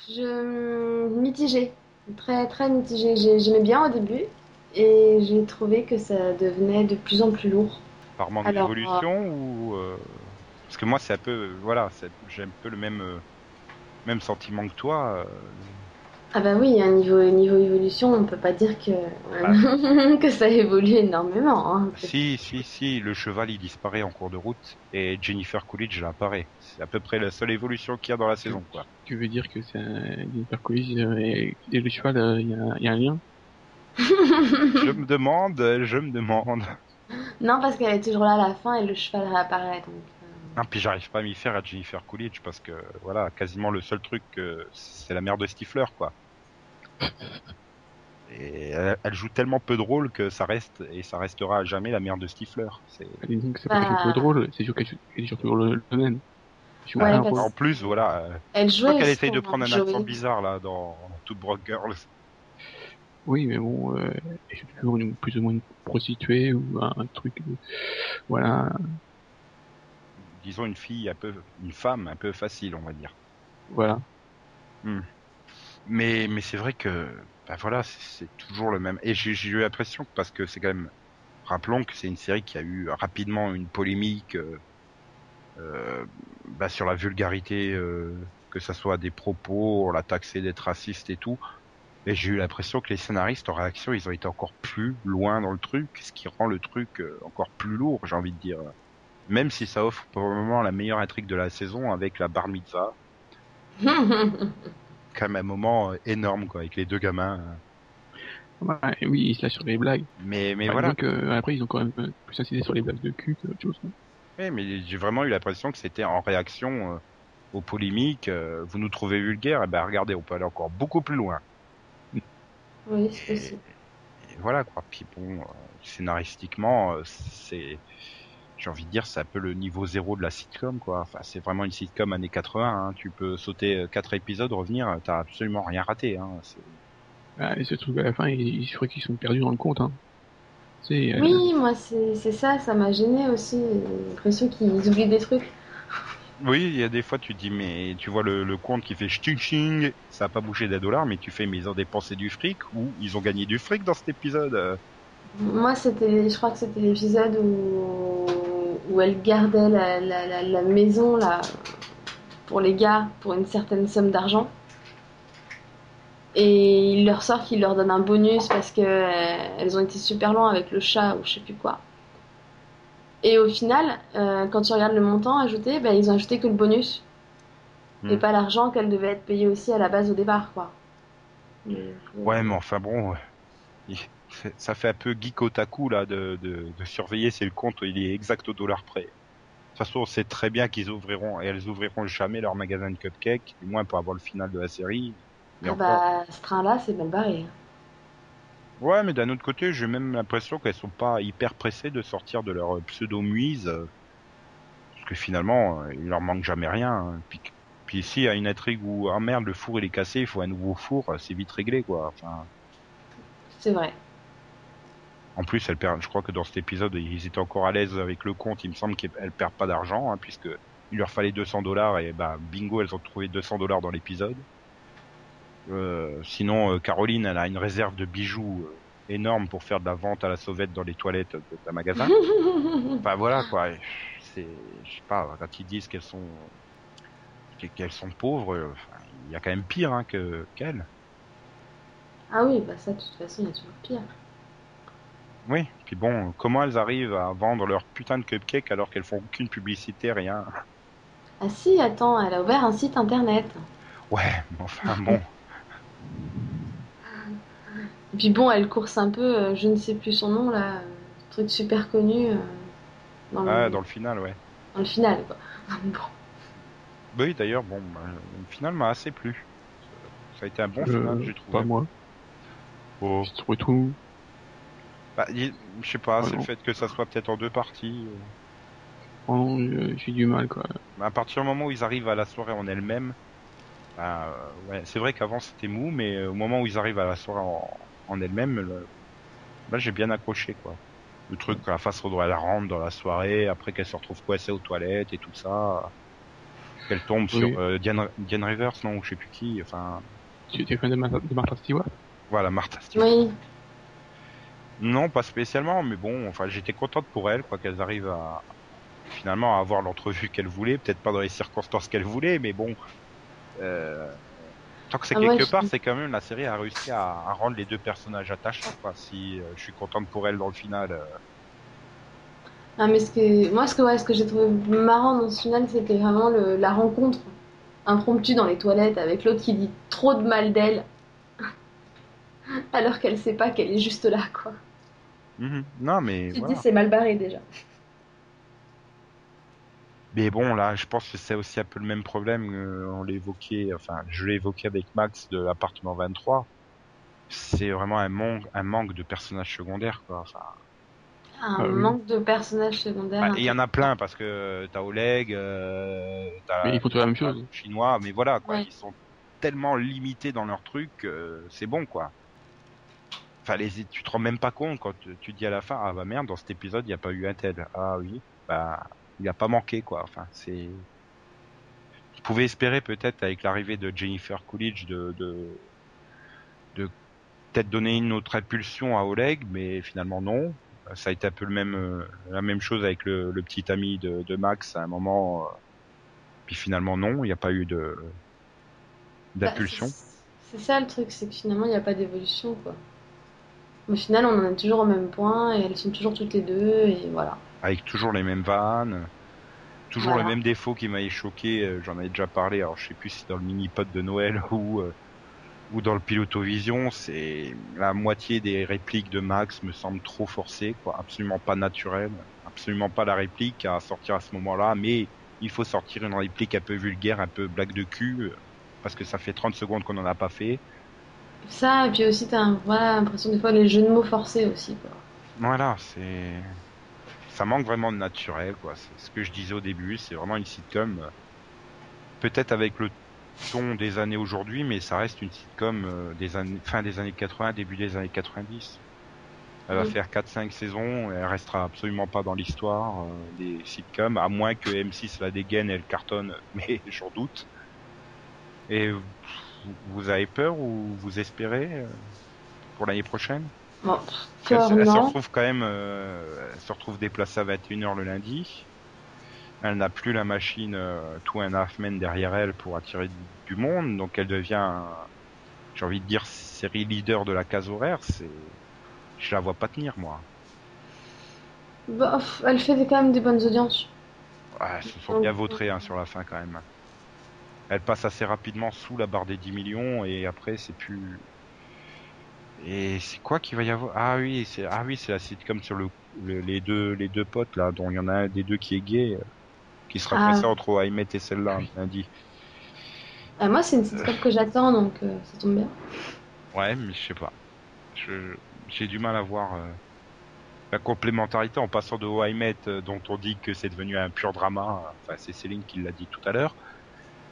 Je mitigé, très très mitigé. J'ai- J'aimais bien au début et j'ai trouvé que ça devenait de plus en plus lourd. Par manque d'évolution ou euh, parce que moi c'est un peu voilà, j'ai un peu le même euh, même sentiment que toi. Ah bah oui, un niveau niveau évolution, on peut pas dire que [laughs] que ça évolue énormément. hein. Si si si, le cheval il disparaît en cours de route et Jennifer Coolidge apparaît. C'est à peu près la seule évolution qu'il y a dans la saison quoi. Tu veux dire que c'est Jennifer Coolidge et, et le cheval, euh, il y, a, il y a un lien? [laughs] Je me demande, je me demande. Non, parce qu'elle est toujours là à la fin et le cheval réapparaît. Donc, Ah, puis j'arrive pas à m'y faire à Jennifer Coolidge parce que voilà, quasiment le seul truc euh, c'est la mère de Stifler quoi. Et elle, elle joue tellement peu de rôle que ça reste et ça restera à jamais la mère de Stifler. C'est c'est pas Bah. qu'elle joue peu drôle, c'est sûr qu'elle joue- joue toujours le, le même. Je Ouais, parce- rôle. en plus voilà, euh, Elle je jouait crois qu'elle essaye de prendre un accent bizarre là dans Two Broke Girls. Oui, mais bon, euh, elle joue toujours une, plus ou moins une prostituée ou un, un truc. de- Voilà. Disons une fille un peu, une femme un peu facile on va dire. Voilà. Mais mais c'est vrai que bah voilà c'est toujours le même. Et j'ai eu l'impression parce que c'est quand même rappelons que c'est une série qui a eu rapidement une polémique euh, euh, bah, sur la vulgarité, euh, que ça soit des propos, on l'a taxé d'être raciste et tout. Et j'ai eu l'impression que les scénaristes en réaction ils ont été encore plus loin dans le truc, ce qui rend le truc euh, encore plus lourd j'ai envie de dire. Même si ça offre pour le moment la meilleure intrigue de la saison avec la bar mitzvah, [laughs] quand même un moment euh, énorme quoi avec les deux gamins. euh. Ouais, oui, ils se lâchent sur les blagues. Mais mais Par voilà. exemple, euh, après, ils ont quand même plus insisté sur les blagues de cul que autre chose. quoi. Oui, mais j'ai vraiment eu l'impression que c'était en réaction euh, aux polémiques. euh, vous nous trouvez vulgaire, et ben regardez, on peut aller encore beaucoup plus loin. oui, c'est Et, possible. et voilà quoi. Puis bon, euh, scénaristiquement, euh, c'est, j'ai envie de dire, c'est un peu le niveau zéro de la sitcom quoi. Enfin, c'est vraiment une sitcom années 80. Hein. Tu peux sauter euh, quatre épisodes, revenir, euh, t'as absolument rien raté. Hein. C'est- Ah, et ce truc à la fin, ils, je crois qu'ils sont perdus dans le compte. Hein. Euh, Oui, moi c'est c'est ça, ça m'a gêné aussi. J'ai l'impression qu'ils oublient des trucs. Oui, il y a des fois tu te dis mais tu vois le, le compte qui fait ching, ça a pas bougé d'un dollar, mais tu fais mais ils ont dépensé du fric ou ils ont gagné du fric dans cet épisode? Moi, c'était, je crois que c'était l'épisode où, où elle gardait la, la, la, la maison là, pour les gars pour une certaine somme d'argent. Et il leur sort qu'il leur donne un bonus parce que euh, elles ont été super loin avec le chat ou je sais plus quoi. Et au final, euh, quand tu regardes le montant ajouté, ben, ils ont ajouté que le bonus et Hmm. pas l'argent qu'elle devait être payée aussi à la base au départ, quoi. Ouais, mais enfin bon, c'est- ça fait un peu geek otaku là de, de, de surveiller si le compte il est exact au dollar près. De toute façon, on sait très bien qu'ils ouvriront et elles ouvriront jamais leur magasin de cupcakes, du moins pour avoir le final de la série. Mais ah encore. bah, ce train-là, c'est mal barré. hein. Ouais, mais d'un autre côté, j'ai même l'impression qu'elles sont pas hyper pressées de sortir de leur pseudo-muise. euh, Parce que finalement, euh, il leur manque jamais rien. hein. Puis, puis ici, il y a une intrigue où, ah merde, le four il est cassé, il faut un nouveau four, euh, c'est vite réglé quoi. Enfin, C'est vrai. En plus, elle perd, je crois que dans cet épisode, ils étaient encore à l'aise avec le compte, il me semble qu'elles perdent pas d'argent, hein, puisque il leur fallait 200 dollars et bah bingo, elles ont trouvé 200 dollars dans l'épisode. Euh, sinon, euh, Caroline, elle a une réserve de bijoux euh, énorme pour faire de la vente à la sauvette dans les toilettes de d'un magasin. [laughs] Enfin voilà quoi. C'est, je sais pas, quand ils disent qu'elles sont qu'elles sont pauvres, euh, enfin, il y a quand même pire hein, que qu'elles. ah oui, bah ça, de toute façon, il y a toujours pire. Oui. Puis bon, comment elles arrivent à vendre leur putain de cupcake alors qu'elles font aucune publicité, rien? Ah si, attends, elle a ouvert un site internet. Ouais, mais enfin bon. Et [laughs] puis bon, elle course un peu, euh, je ne sais plus son nom là, euh, truc super connu euh, dans, le, Ah, dans le final, ouais. dans le final, quoi. [laughs] Bon. Oui, d'ailleurs, bon, bah, le final m'a assez plu. Ça a été un bon Euh, final, j'ai Pas trouvé. moi. Oh. Je trouve tout. Bah, il- je sais pas, Ouais, c'est le fait que ça soit peut-être en deux parties. euh. Oh, j'ai du mal, quoi. À partir du moment où ils arrivent à la soirée en elle-même, bah, euh, ouais, c'est vrai qu'avant c'était mou, mais euh, au moment où ils arrivent à la soirée en, en elle-même, le- là j'ai bien accroché quoi. Le truc, la façon dont elle rentre dans la soirée, après qu'elle se retrouve coincée aux toilettes et tout ça, qu'elle tombe Oui. sur euh, Diane, Diane Rivers, non, ou je sais plus qui, enfin, Tu es fan de Martha Stewart? Voilà, Martha Stewart. Oui. Non, pas spécialement, mais bon, enfin, j'étais contente pour elle, quoi, qu'elles arrivent à finalement à avoir l'entrevue qu'elles voulaient, peut-être pas dans les circonstances qu'elles voulaient, mais bon, euh, tant que c'est Ah, quelque part, c'est quand même la série a réussi à, à rendre les deux personnages attachants, quoi. Si euh, je suis contente pour elle dans le final, euh, Ah, mais ce que, moi, ce que, ouais, ce que j'ai trouvé marrant dans ce final, c'était vraiment le- la rencontre impromptue dans les toilettes avec l'autre qui dit trop de mal d'elle, [laughs] alors qu'elle sait pas qu'elle est juste là, quoi. Mhm. non, mais Tu voilà. dis, c'est mal barré déjà. Mais bon, là, je pense que c'est aussi un peu le même problème. euh, on l'évoquait, enfin, je l'ai évoqué avec Max de l'appartement 23. C'est vraiment un manque, un manque de personnages secondaires, quoi. Enfin, Un Ah oui. manque de personnages secondaires. Bah, Il y en a plein parce que t'as Oleg, euh, t'as Mais ils la même t'as chose. chinois, mais voilà quoi, Ouais. ils sont tellement limités dans leur truc, c'est bon quoi. Enfin, les, tu te rends même pas compte quand tu, tu dis à la fin, ah bah merde, dans cet épisode il n'y a pas eu un tel. Ah oui, bah il a pas manqué quoi. Enfin, c'est. Tu pouvais espérer peut-être avec l'arrivée de Jennifer Coolidge de de, de peut-être donner une autre impulsion à Oleg, mais finalement non. Ça a été un peu le même, euh, la même chose avec le, le petit ami de, de Max à un moment. euh, puis finalement non, il n'y a pas eu de Bah, d'impulsion. c'est- c'est ça le truc, c'est que finalement, il n'y a pas d'évolution, quoi. Au final, on en est toujours au même point et elles sont toujours toutes les deux, et voilà. avec toujours les mêmes vannes, toujours Voilà. les mêmes défauts qui m'avaient choqué. euh, J'en avais déjà parlé. Alors je sais plus si c'est dans le mini pod de Noël [laughs] ou euh, ou dans le Pilotovision. C'est la moitié des répliques de Max me semble trop forcées, quoi, absolument pas naturelles, absolument pas la réplique à sortir à ce moment-là. Mais il faut sortir une réplique un peu vulgaire, un peu blague de cul, euh, parce que ça fait 30 secondes qu'on en a pas fait. Ça, et puis aussi, t'as un- voilà, l'impression des fois les jeux de mots forcés aussi, quoi. Voilà, c'est ça manque vraiment de naturel quoi. C'est ce que je disais au début, c'est vraiment une sitcom euh, peut-être avec le ton des années aujourd'hui, mais ça reste une sitcom euh, des années fin des années 80, début des années 90. Elle va faire 4 5 saisons et elle restera absolument pas dans l'histoire euh, des sitcoms à moins que M6 la dégaine et elle cartonne, [laughs] mais j'en doute. Et vous, vous avez peur ou vous espérez euh, pour l'année prochaine? Bon, elle se retrouve quand même, euh, elle se retrouve déplacée à 21h le lundi. Elle n'a plus la machine euh, tout un half men derrière elle pour attirer du, monde, donc elle devient, j'ai envie de dire, série leader de la case horaire. C'est, je la vois pas tenir moi. Bah, elle fait quand même des bonnes audiences. Ouais, elles se sont bien vautrées hein, sur la fin quand même. Elle passe assez rapidement sous la barre des 10 millions et après c'est plus. Et c'est quoi qu'il va y avoir? Ah oui, c'est ah oui, c'est la sitcom sur le, le- les deux les deux potes là, dont il y en a un des deux qui est gay, qui sera Ah. pressé entre I Met et celle-là lundi. Ah, moi, c'est une sitcom que j'attends, donc euh, ça tombe bien. Ouais, mais je sais pas. J'ai du mal à voir euh, la complémentarité en passant de Met, euh, dont on dit que c'est devenu un pur drama. Enfin, c'est Céline qui l'a dit tout à l'heure.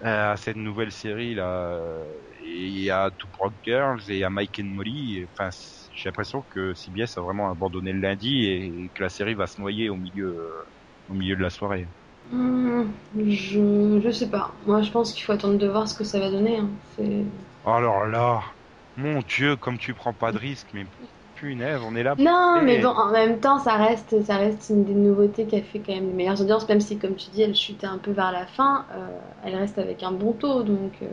Euh, à cette nouvelle série là, euh, et il y a Two Broke Girls et il y a Mike and Molly. Enfin, j'ai l'impression que CBS a vraiment abandonné le lundi et, que la série va se noyer au milieu, euh, au milieu de la soirée. Hmm, je, je sais pas. Moi, je pense qu'il faut attendre de voir ce que ça va donner. hein. C'est... Oh, Alors là, mon Dieu, comme tu prends pas de risque, mais punaise, on est là. Non, Et- mais bon, en même temps, ça reste, ça reste une des nouveautés qui a fait quand même les meilleures audiences, même si, comme tu dis, elle chutait un peu vers la fin, euh, elle reste avec un bon taux, donc euh,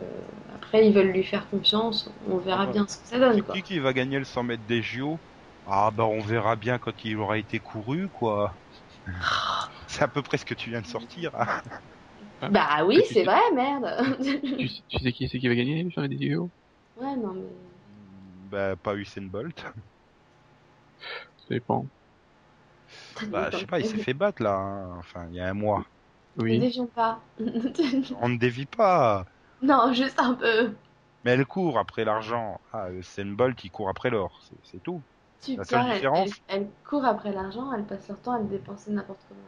après, ils veulent lui faire confiance, on verra bien ce que ça donne, quoi. qui qui va gagner le 100 mètres des JO? Ah bah on verra bien quand il aura été couru quoi. [laughs] C'est à peu près ce que tu viens de sortir. hein. Bah oui, c'est sais- vrai, merde. tu, sais- tu sais qui c'est qui va gagner sur les vidéos Ouais, non, mais. Bah pas Usain Bolt. Ça dépend. Bah je sais pas, il s'est fait battre là. hein. Enfin il y a un mois. Ne Oui. dévions pas. [laughs] On ne dévie pas. non, juste un peu. Mais elle court après l'argent. Ah Usain Bolt il court après l'or. C'est- C'est tout. Super, seule elle, différence- elle, elle court après l'argent, elle passe leur temps à le dépenser n'importe comment.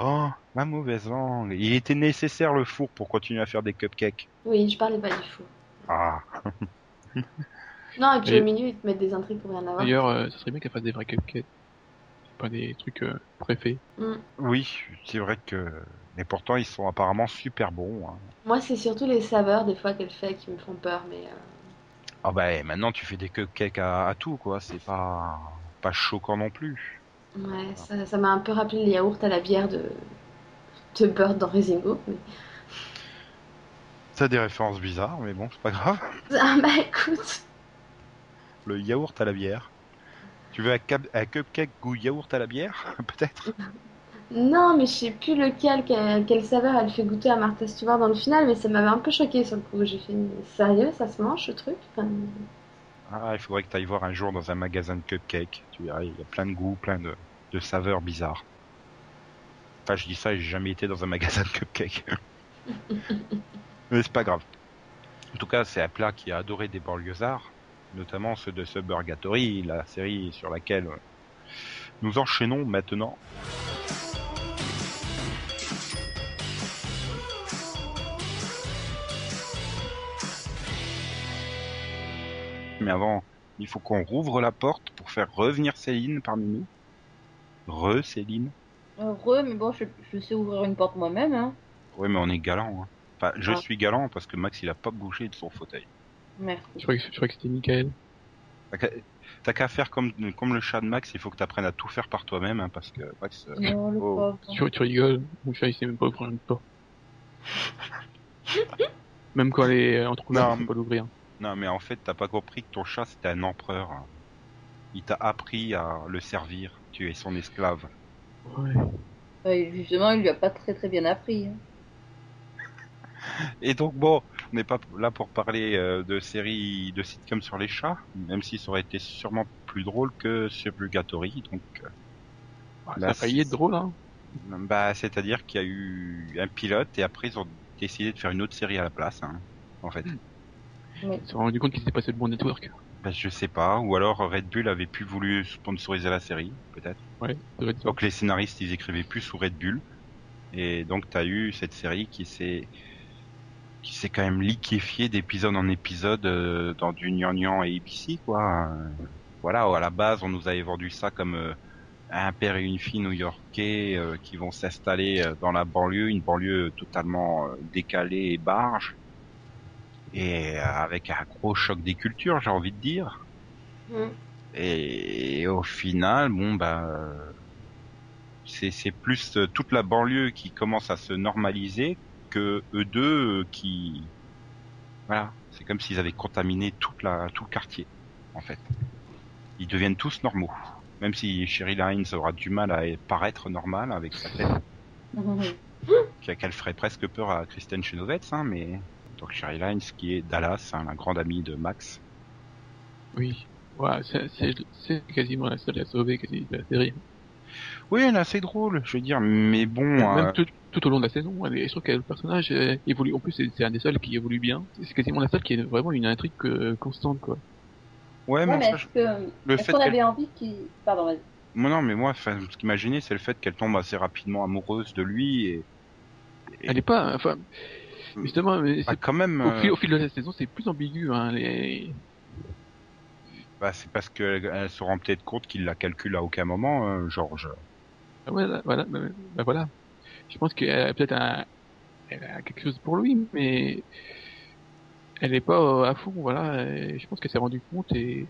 Oh, ma mauvaise langue. Il était nécessaire le four pour continuer à faire des cupcakes. Oui, je parlais pas du fou. Ah, [laughs] Non, et puis Et- au milieu, ils te mettent des intrigues pour rien avoir. D'ailleurs, euh, ça serait bien qu'elle fasse des vrais cupcakes. Pas des trucs euh, préfaits. Mm. oui, c'est vrai que... Mais pourtant, ils sont apparemment super bons. hein. Moi, c'est surtout les saveurs des fois qu'elle fait qui me font peur, mais euh, Ah bah, eh, maintenant, tu fais des cupcakes à, à tout, quoi. C'est pas... pas choquant non plus. ouais, ça ça m'a un peu rappelé les yaourts à la bière de, de Bird dans Raising Hope. Mais... T'as des références bizarres, mais bon, c'est pas grave. Ah bah écoute, Le yaourt à la bière. Tu veux un, cupcake goût yaourt à la bière [laughs] Peut-être? Non, mais je sais plus lequel, quelle, quelle saveur elle fait goûter à Martha Stewart dans le final, mais ça m'avait un peu choqué sur le coup. J'ai fait, sérieux, ça se mange ce truc? Enfin, Ah, il faudrait que tu ailles voir un jour dans un magasin de cupcakes. Tu verras, il y a plein de goûts, plein de, de saveurs bizarres. Enfin, je dis ça, j'ai jamais été dans un [laughs] magasin de cupcakes. [laughs] Mais c'est pas grave. En tout cas, c'est un plat qui a adoré des banlieusards, notamment ceux de Suburgatory, la série sur laquelle euh, nous enchaînons maintenant. Mais avant, il faut qu'on rouvre la porte pour faire revenir Céline parmi nous. Re Céline. Heureux, mais bon, je, je sais ouvrir une porte moi-même. Hein. Oui, mais on est galant. Hein. Enfin, je Ah. suis galant parce que Max, il a pas bougé de son fauteuil. Merci. Je croyais que, c'était Michael. T'as qu'à- faire comme, comme le chat de Max, il faut que tu apprennes à tout faire par toi-même, hein, parce que Max, euh, Non, le Oh. pauvre. Tu, tu rigoles, mon chat il sait même pas ouvrir une porte. [laughs] même quand elle est entrouverte, Non, il sait pas l'ouvrir. non, mais en fait, t'as pas compris que ton chat, c'était un empereur. hein. Il t'a appris à le servir. Tu es son esclave. Ouais. Euh, justement, il lui a pas très très bien appris. hein. [laughs] Et donc, bon, on n'est pas là pour parler euh, de séries de sitcoms sur les chats, même si ça aurait été sûrement plus drôle que Suburgatory. Donc, euh, Ah, Bah, ça a failli être c'est- drôle, hein. bah, c'est-à-dire qu'il y a eu un pilote et après ils ont décidé de faire une autre série à la place, hein, en fait. Mais Ils se sont rendu compte qu'il s'était passé le bon network. Bah, je sais pas, ou alors Red Bull avait plus voulu sponsoriser la série, peut-être. Ouais. Donc les scénaristes ils écrivaient plus sous Red Bull, et donc t'as eu cette série qui s'est qui s'est quand même liquéfiée d'épisode en épisode euh, dans du gnangnan et ABC quoi. Euh, Voilà, à la base on nous avait vendu ça comme euh, un père et une fille new-yorkais euh, qui vont s'installer euh, dans la banlieue, une banlieue totalement euh, décalée et barge, et euh, avec un gros choc des cultures j'ai envie de dire. Mm. Et au final, bon bah, euh, c'est c'est plus toute la banlieue qui commence à se normaliser que eux deux euh, qui, voilà, c'est comme s'ils avaient contaminé toute la tout le quartier, en fait. Ils deviennent tous normaux, même si Cheryl Hines aura du mal à paraître normal avec sa tête, [laughs] qu'elle ferait presque peur à Kristen Chenoweth, hein, mais donc Cheryl Hines qui est Dallas, hein, la grande amie de Max. Oui. Ouais, c'est- quasiment la seule à sauver quasi de la série. Oui, elle est assez drôle, je veux dire, mais bon. Même euh, tout, tout au long de la saison, elle est- je trouve que le personnage euh, évolue. En plus, c'est un des seuls qui évolue bien. C'est quasiment la seule qui est vraiment une intrigue euh, constante, quoi. Ouais, Ouais, mais, est-ce qu'on avait envie qu'il. Pardon, vas-y. Moi, non, mais moi, ce qui m'a gêné, c'est le fait qu'elle tombe assez rapidement amoureuse de lui et. et- Elle est pas, enfin, justement, mais Ah, c'est- quand même. au, euh, fil, au fil de la saison, c'est plus ambigu. Hein, les... bah, c'est parce qu'elle elle se rend peut-être compte qu'il la calcule à aucun moment, hein, Georges. Ah, Voilà, voilà, bah, bah, voilà. Je pense qu'elle a peut-être un, elle a quelque chose pour lui, mais elle est pas à fond, voilà. et je pense qu'elle s'est rendue compte et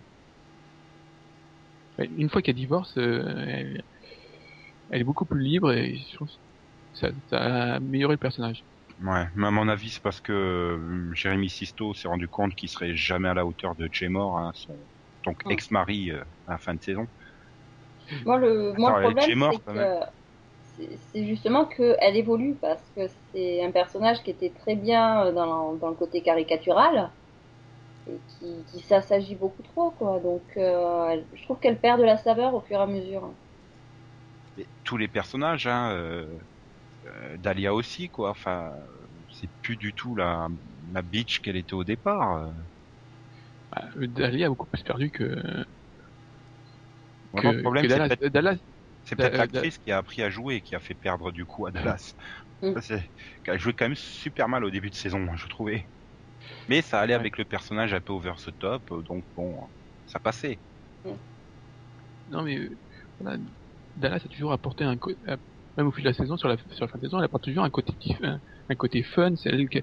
une fois qu'elle divorce, euh, elle, elle est beaucoup plus libre et je pense que ça, ça a amélioré le personnage. Ouais, mais à mon avis, c'est parce que euh, Jérémy Sisto s'est rendu compte qu'il serait jamais à la hauteur de Jay Moore, hein, son donc ex-mari euh, à la fin de saison. Moi, le, moi, le problème, c'est que c'est- justement qu'elle évolue parce que c'est un personnage qui était très bien euh, dans, dans le côté caricatural et qui, qui s'assagit beaucoup trop, quoi. Donc, euh, elle- je trouve qu'elle perd de la saveur au fur et à mesure. Et tous les personnages, hein, euh, euh, Dahlia aussi, quoi. Enfin, c'est plus du tout la la bitch qu'elle était au départ. Bah, Dahlia a beaucoup plus perdu que le problème, que Dallas, c'est peut-être Da- l'actrice qui a appris à jouer et qui a fait perdre du coup à Dallas. Mm. Qu'elle jouait quand même super mal au début de saison, moi, je trouvais. Mais ça allait Ouais. avec le personnage un peu over the top, euh, donc bon, ça passait. Non mais euh, voilà, Dallas a toujours apporté un côté, même au fil de la saison, sur la, sur la fin de saison, elle apporte toujours un côté petit, un, un côté fun. C'est elle qui,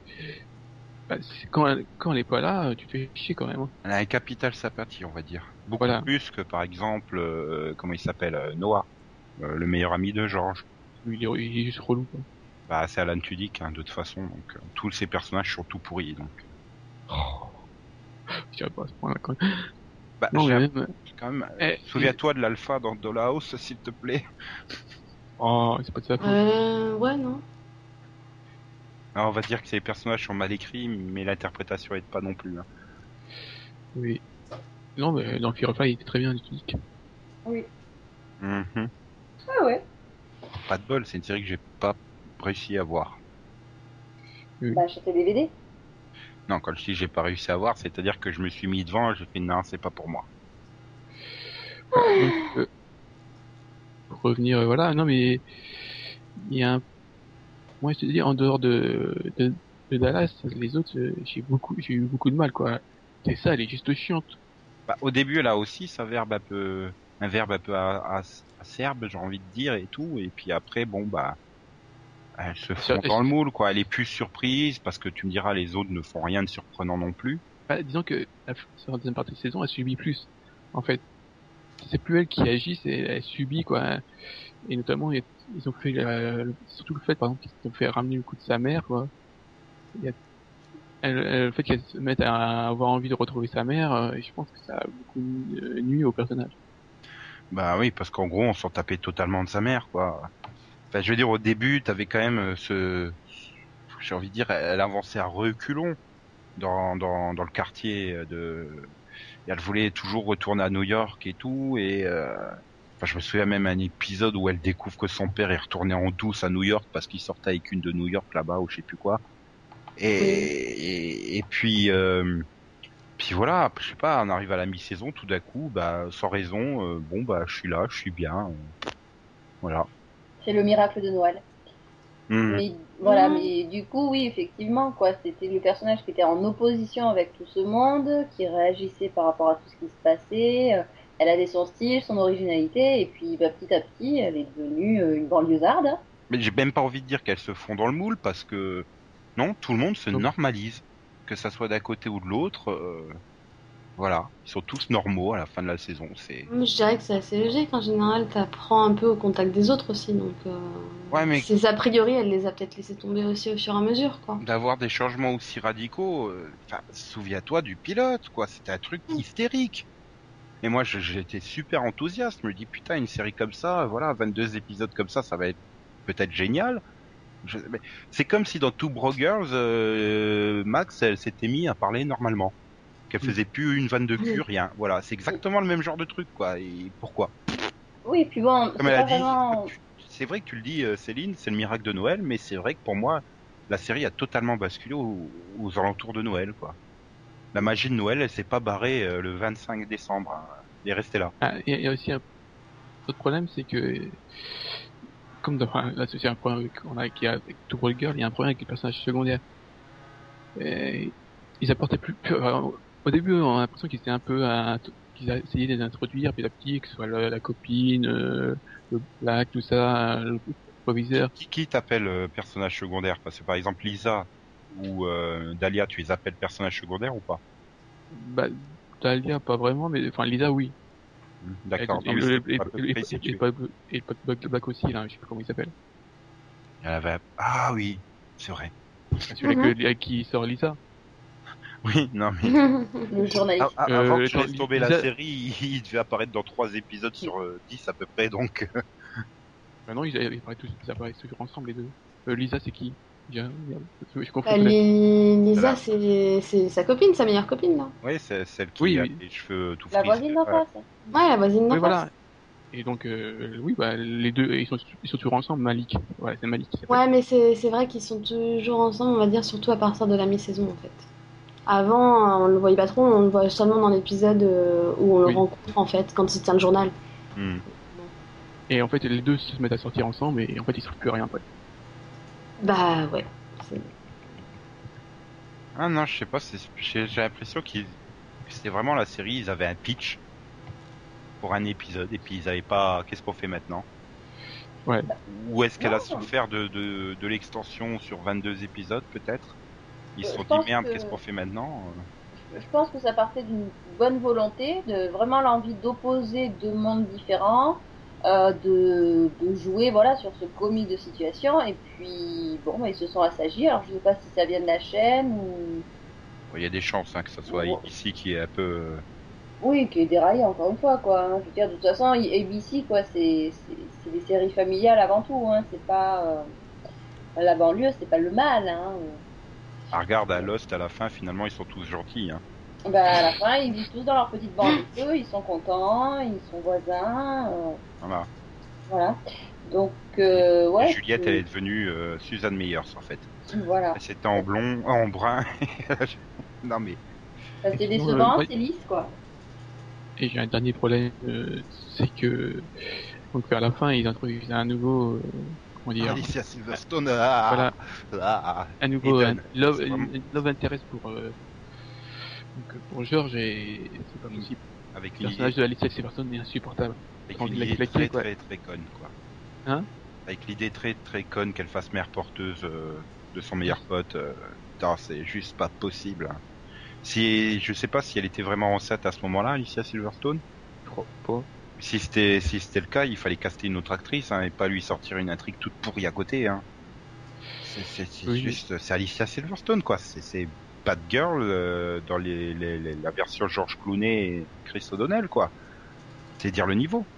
bah, c'est- quand elle, quand elle est pas là, euh, tu te fais chier quand même. hein. Elle a un capital sympathie, on va dire. Beaucoup Voilà. plus que par exemple, euh, comment il s'appelle, euh, Noah, euh, le meilleur ami de George. Il est, il est juste relou. Quoi. Bah, c'est Alan Tudyk, hein, de toute façon. Donc, euh, tous ces personnages sont tout pourris. Donc, Je dirais pas à ce point-là quand même. bah, Non, j'ai mais même. quand même. eh, Souviens-toi de l'alpha dans Dollhouse, s'il te plaît. [laughs] Oh, c'est pas de. Euh, ouais, non. Alors, on va dire que ces personnages sont mal écrits, mais l'interprétation est pas non plus. hein. Oui. Non, mais dans Firefly, il était très bien, Tudyk. Mhm. Ah ouais. Pas de bol, c'est une série que j'ai pas réussi à voir. Bah, acheter des DVD. Non, quand je dis j'ai pas réussi à voir, c'est-à-dire que je me suis mis devant, j'ai fait non, c'est pas pour moi. Donc, euh, pour revenir, euh, voilà, non mais il y a un... Moi, je te dis, en dehors de, de, de Dallas, les autres, euh, j'ai beaucoup, j'ai eu beaucoup de mal, quoi. C'est ça, elle est juste chiante. Bah, au début, elle a aussi sa verbe un peu, un verbe un peu acerbe, j'ai envie de dire, et tout. Et puis après, bon, bah, elle se fond dans le moule, quoi. Elle est plus surprise parce que tu me diras, les autres ne font rien de surprenant non plus. Bah, disons que la, sur la deuxième partie de saison, elle subit plus, en fait. C'est plus elle qui agit, c'est elle subit, quoi. Et notamment, ils ont fait, euh, surtout le fait, par exemple, qu'ils ont fait ramener le coup de sa mère, quoi. Il y a, elle- elle- le fait qu'elle se mette à avoir envie de retrouver sa mère, euh, je pense que ça a beaucoup euh, nuit au personnage. Bah oui, parce qu'en gros, on s'en tapait totalement de sa mère, quoi. Enfin, je veux dire, au début, t'avais quand même euh, ce, j'ai envie de dire, elle avançait à reculons dans, dans, dans le quartier de, et elle voulait toujours retourner à New York et tout, et euh... enfin, je me souviens même un épisode où elle découvre que son père est retourné en douce à New York parce qu'il sortait avec une de New York là-bas ou je sais plus quoi. Et, et, et puis, euh... puis voilà, je sais pas, on arrive à la mi-saison, tout d'un coup, bah, sans raison, euh, bon, bah, je suis là, je suis bien, euh, voilà. C'est le miracle de Noël. Mhm. Mais voilà, Mhm. mais du coup, oui, effectivement, quoi, c'était le personnage qui était en opposition avec tout ce monde, qui réagissait par rapport à tout ce qui se passait. euh, Elle avait son style, son originalité, et puis bah, petit à petit, elle est devenue euh, une banlieusarde. Mais j'ai même pas envie de dire qu'elles se font dans le moule parce que non, tout le monde se normalise, que ça soit d'un côté ou de l'autre. euh, Voilà, ils sont tous normaux à la fin de la saison. C'est Je dirais que c'est assez logique. En général, t'apprends un peu au contact des autres aussi. Donc, euh, Ouais, mais- ces a priori, elle les a peut-être laissé tomber aussi au fur et à mesure, quoi. d'avoir des changements aussi radicaux. euh, Enfin, souviens-toi du pilote, quoi. C'était un truc hystérique. Et moi, j'étais super enthousiaste. Je me dis putain, une série comme ça, voilà, 22 épisodes comme ça, ça va être peut-être génial. Je- C'est comme si dans Two Bro Girls, euh, Max, elle s'était mis à parler normalement. Qu'elle Mm. faisait plus une vanne de cul, Mm. rien. Voilà, c'est exactement le même genre de truc, quoi. Et pourquoi? Oui, puis bon, c'est Comme elle a pas dit, vraiment... c'est vrai que tu le dis, euh, Céline, c'est le miracle de Noël, mais c'est vrai que pour moi, la série a totalement basculé aux, aux alentours de Noël, quoi. La magie de Noël, elle s'est pas barrée euh, le 25 décembre. hein. Elle est restée là. Ah, y, il y a aussi un autre problème, c'est que comme dans, là c'est un problème qu'on a avec, avec Two Broke Girl, il y a un problème avec les personnages secondaires. Et ils apportaient plus, plus- enfin, au début on a l'impression qu'ils étaient un peu à, qu'ils essayé de les introduire petit à petit, que ce soit la, la copine, euh, le black, tout ça, le proviseur. Qui, qui t'appelle euh, personnage secondaire? Parce que par exemple, Lisa ou euh, Dahlia, tu les appelles personnages secondaires ou pas? Bah, Dahlia pas vraiment, mais enfin Lisa oui. D'accord. Et, non, le- c'est et- et- et- Black- Black aussi là, je sais pas comment il s'appelle. En avait- Ah oui, c'est vrai. Celui Mhm. avec, avec qui sort Lisa. [laughs] Oui, non mais [laughs] Le journaliste. A- a- Euh, avant que je laisse tomber la Lisa- série, [laughs] il devait apparaître dans trois épisodes sur euh, 10 à peu près, donc Maintenant ils, ils apparaissent tous, ils apparaissent toujours ensemble les deux. Euh, Lisa c'est qui? Je, Bah, peut-être. Li- Lisa, c'est sa copine, sa meilleure copine, là. oui, c'est celle qui Oui, a oui. les cheveux tout La frisés. voisine d'en face. Ouais, la voisine d'en Oui face. voilà. Et donc euh, oui bah les deux ils sont ils sont toujours ensemble Malik. Ouais c'est Malik. Ouais, mais c'est vrai qu'ils sont toujours ensemble, on va dire, surtout à partir de la mi-saison, en fait. Avant, on le voyait pas trop, on le voit seulement dans l'épisode euh, où on le Oui. rencontre, en fait, quand il tient le journal. Hmm. Et en fait, les deux se mettent à sortir ensemble et en fait, ils servent plus à rien après. Bah ouais. Ah non, je sais pas, c'est- j'ai j'ai l'impression que c'était vraiment la série, ils avaient un pitch pour un épisode et puis ils avaient pas qu'est-ce qu'on fait maintenant? Ouais. Ou est-ce qu'elle a souffert de, de, de l'extension sur 22 épisodes peut-être? Ils se Euh, sont dit merde, que- qu'est-ce qu'on fait maintenant? Je pense que ça partait d'une bonne volonté, de vraiment l'envie d'opposer deux mondes différents, euh, de, de jouer voilà sur ce comique de situation. Et puis bon, bah, ils se sont assagis. Alors je sais pas si ça vient de la chaîne ou Il y a des chances hein, que ça soit Ouais. ici qui est un peu euh, oui, qui est déraillé encore une fois quoi. hein. Je veux dire de toute façon, ABC quoi, c'est c'est c'est des séries familiales avant tout. Hein. C'est pas euh, la banlieue, c'est pas le mal. Hein. Ah, regarde à Lost à la fin finalement ils sont tous gentils hein. Bah, à la fin, ils vivent tous dans leur petite banlieue, ils sont contents, ils sont voisins, euh, Voilà. voilà. Donc, euh, ouais. Et Juliette elle est devenue euh, Suzanne Meyers en fait. Voilà. Elle C'était en blond, en brun. [laughs] non mais Ça, c'est décevant, euh, c'est lisse, quoi. Et j'ai un dernier problème, euh, c'est que donc vers la fin, ils introduisent un nouveau, euh, comment dire, Alicia Silverstone. ah, Voilà. ah, un nouveau un love, vraiment- love interest pour euh, donc, pour George et c'est pas possible. avec Le l'idée personnage de Alicia Silverstone est insupportable. avec Quand une il a idée claqué, très très très conne quoi. Hein? Avec l'idée très très conne qu'elle fasse mère porteuse euh, de son meilleur pote. euh, c'est juste pas possible. hein. Si je sais pas si elle était vraiment enceinte à ce moment-là, Alicia Silverstone. Je crois pas. Si c'était si c'était le cas, il fallait caster une autre actrice hein, et pas lui sortir une intrigue toute pourrie à côté. Hein. C'est c'est- c'est Oui. juste c'est Alicia Silverstone quoi. C'est c'est Bad Girl euh, dans les, les- les- la version George Clooney et Chris O'Donnell quoi. C'est dire le niveau.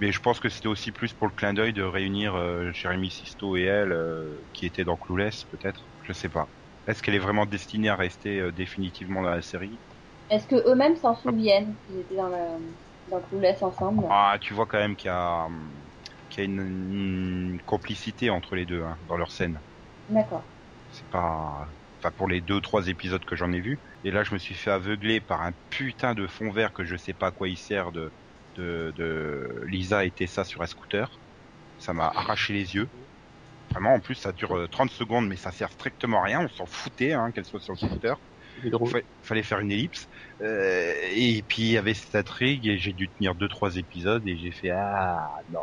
Mais je pense que c'était aussi plus pour le clin d'œil de réunir euh, Jérémy Sisto et elle euh, qui étaient dans Clueless peut-être. Je sais pas. Est-ce qu'elle est vraiment destinée à rester euh, définitivement dans la série? Est-ce que eux-mêmes s'en souviennent qu'ils étaient dans dans Clueless ensemble? Ah, tu vois quand même qu'il y a, qu'il y a une, une complicité entre les deux hein, dans leur scène. D'accord. C'est pas, enfin pour les deux trois épisodes que j'en ai vus. Et là, je me suis fait aveugler par un putain de fond vert que je sais pas à quoi il sert de de, de Lisa et Tessa sur un scooter. Ça m'a arraché les yeux. Vraiment, en plus, ça dure euh, 30 secondes, mais ça sert strictement à rien. On s'en foutait hein, qu'elle soit sur le scooter. Fa- fallait faire une ellipse. Euh, et puis il y avait cette intrigue et j'ai dû tenir deux trois épisodes et j'ai fait ah non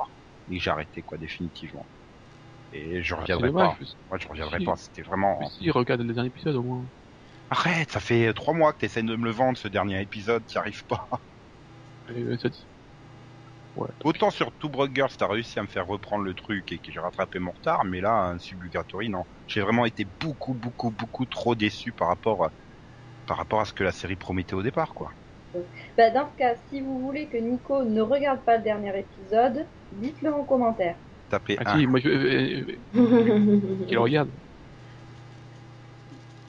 et j'ai arrêté quoi définitivement. Et je Ah, reviendrai pas. Moi je reviendrai Si. pas. C'était vraiment. mais si, regarde le dernier épisode au moins. Arrête, ça fait trois mois que t'essaies de me le vendre ce dernier épisode, t'y arrives pas. [laughs] Euh, Ouais. Autant sur Two Broke Girls t'as réussi à me faire reprendre le truc et que j'ai rattrapé mon retard, mais là un Suburgatory non. J'ai vraiment été beaucoup beaucoup beaucoup trop déçu par rapport à, par rapport à ce que la série promettait au départ quoi. Bah, dans ce cas, si vous voulez que Nico ne regarde pas le dernier épisode, dites-le en commentaire. Tapez Ah un. si, moi je euh, euh, [laughs] qu'il regarde.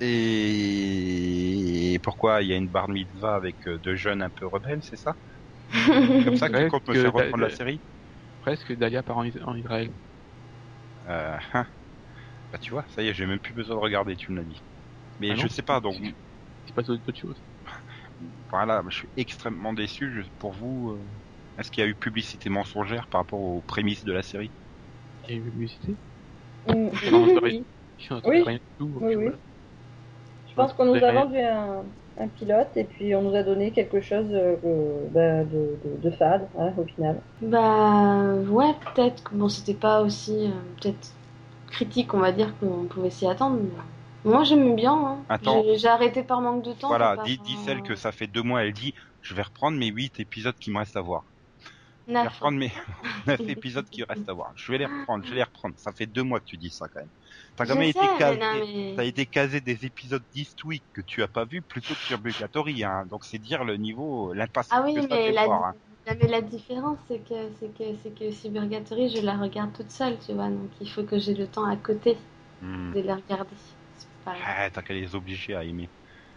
Et pourquoi il y a une bar mitzvah avec euh, deux jeunes un peu rebelles, c'est ça? [laughs] Comme ça que tu comptes me faire reprendre la série? Presque Dahlia part en, Is- en Israël. euh, hein. Bah tu vois, ça y est, j'ai même plus besoin de regarder, tu me l'as dit. Mais Ah je non sais pas, donc Il se passe d'autres choses. [laughs] voilà, je suis extrêmement déçu. Je- pour vous, euh, est-ce qu'il y a eu publicité mensongère par rapport aux prémices de la série? Il y a une publicité. Non, c'est vrai. oui. Je Oui. rien du tout. Oui, puis oui. voilà. Je pense qu'on nous a vendu un, un pilote et puis on nous a donné quelque chose euh, bah, de, de, de fade, hein, au final. Bah ouais, peut-être que bon, c'était pas aussi euh, peut-être critique, on va dire, qu'on pouvait s'y attendre. mais Moi j'aimais bien. Hein. J'ai- arrêté par manque de temps. Voilà, par- dis celle que ça fait deux mois, elle dit, je vais reprendre mes huit épisodes qui me restent à voir. Je vais reprendre mes [laughs] neuf épisodes qui restent à voir. Je vais les reprendre, je vais les reprendre. Ça fait deux mois que tu dis ça quand même. T'as quand même été casé. non, mais- T'as été casé des épisodes d'East Week que tu as pas vu plutôt que sur Purgatory, hein. Donc c'est dire le niveau, l'impasse Ah oui, que ça mais fait la, voir, hein. mais la différence, c'est que, c'est que, c'est que Cybergatory, je la regarde toute seule, tu vois, donc il faut que j'ai le temps à côté Hmm. de la regarder. Pas... Ah, t'as qu'à les obliger à aimer.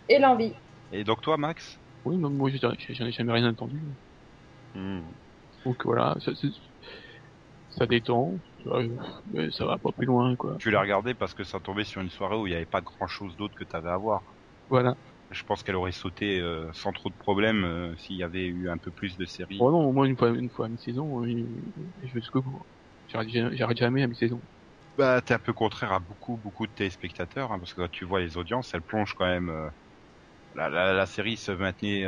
Et l'envie. Et donc toi, Max? Oui, non, moi je- j'en ai jamais rien entendu. Hmm. Donc voilà, ça, ça détend, mais ça va pas plus loin quoi. Tu l'as regardé parce que ça tombait sur une soirée où il y avait pas grand chose d'autre que t'avais à voir. Voilà. Je pense qu'elle aurait sauté euh, sans trop de problèmes euh, s'il y avait eu un peu plus de séries. Bon, non, au moins une fois, une fois à mi-saison, je vais jusqu'au bout. J'arrête jamais- à mi-saison. Bah, t'es un peu contraire à beaucoup, beaucoup de téléspectateurs, hein, parce que quand tu vois les audiences, elles plongent quand même. euh, la, la, la série se maintenait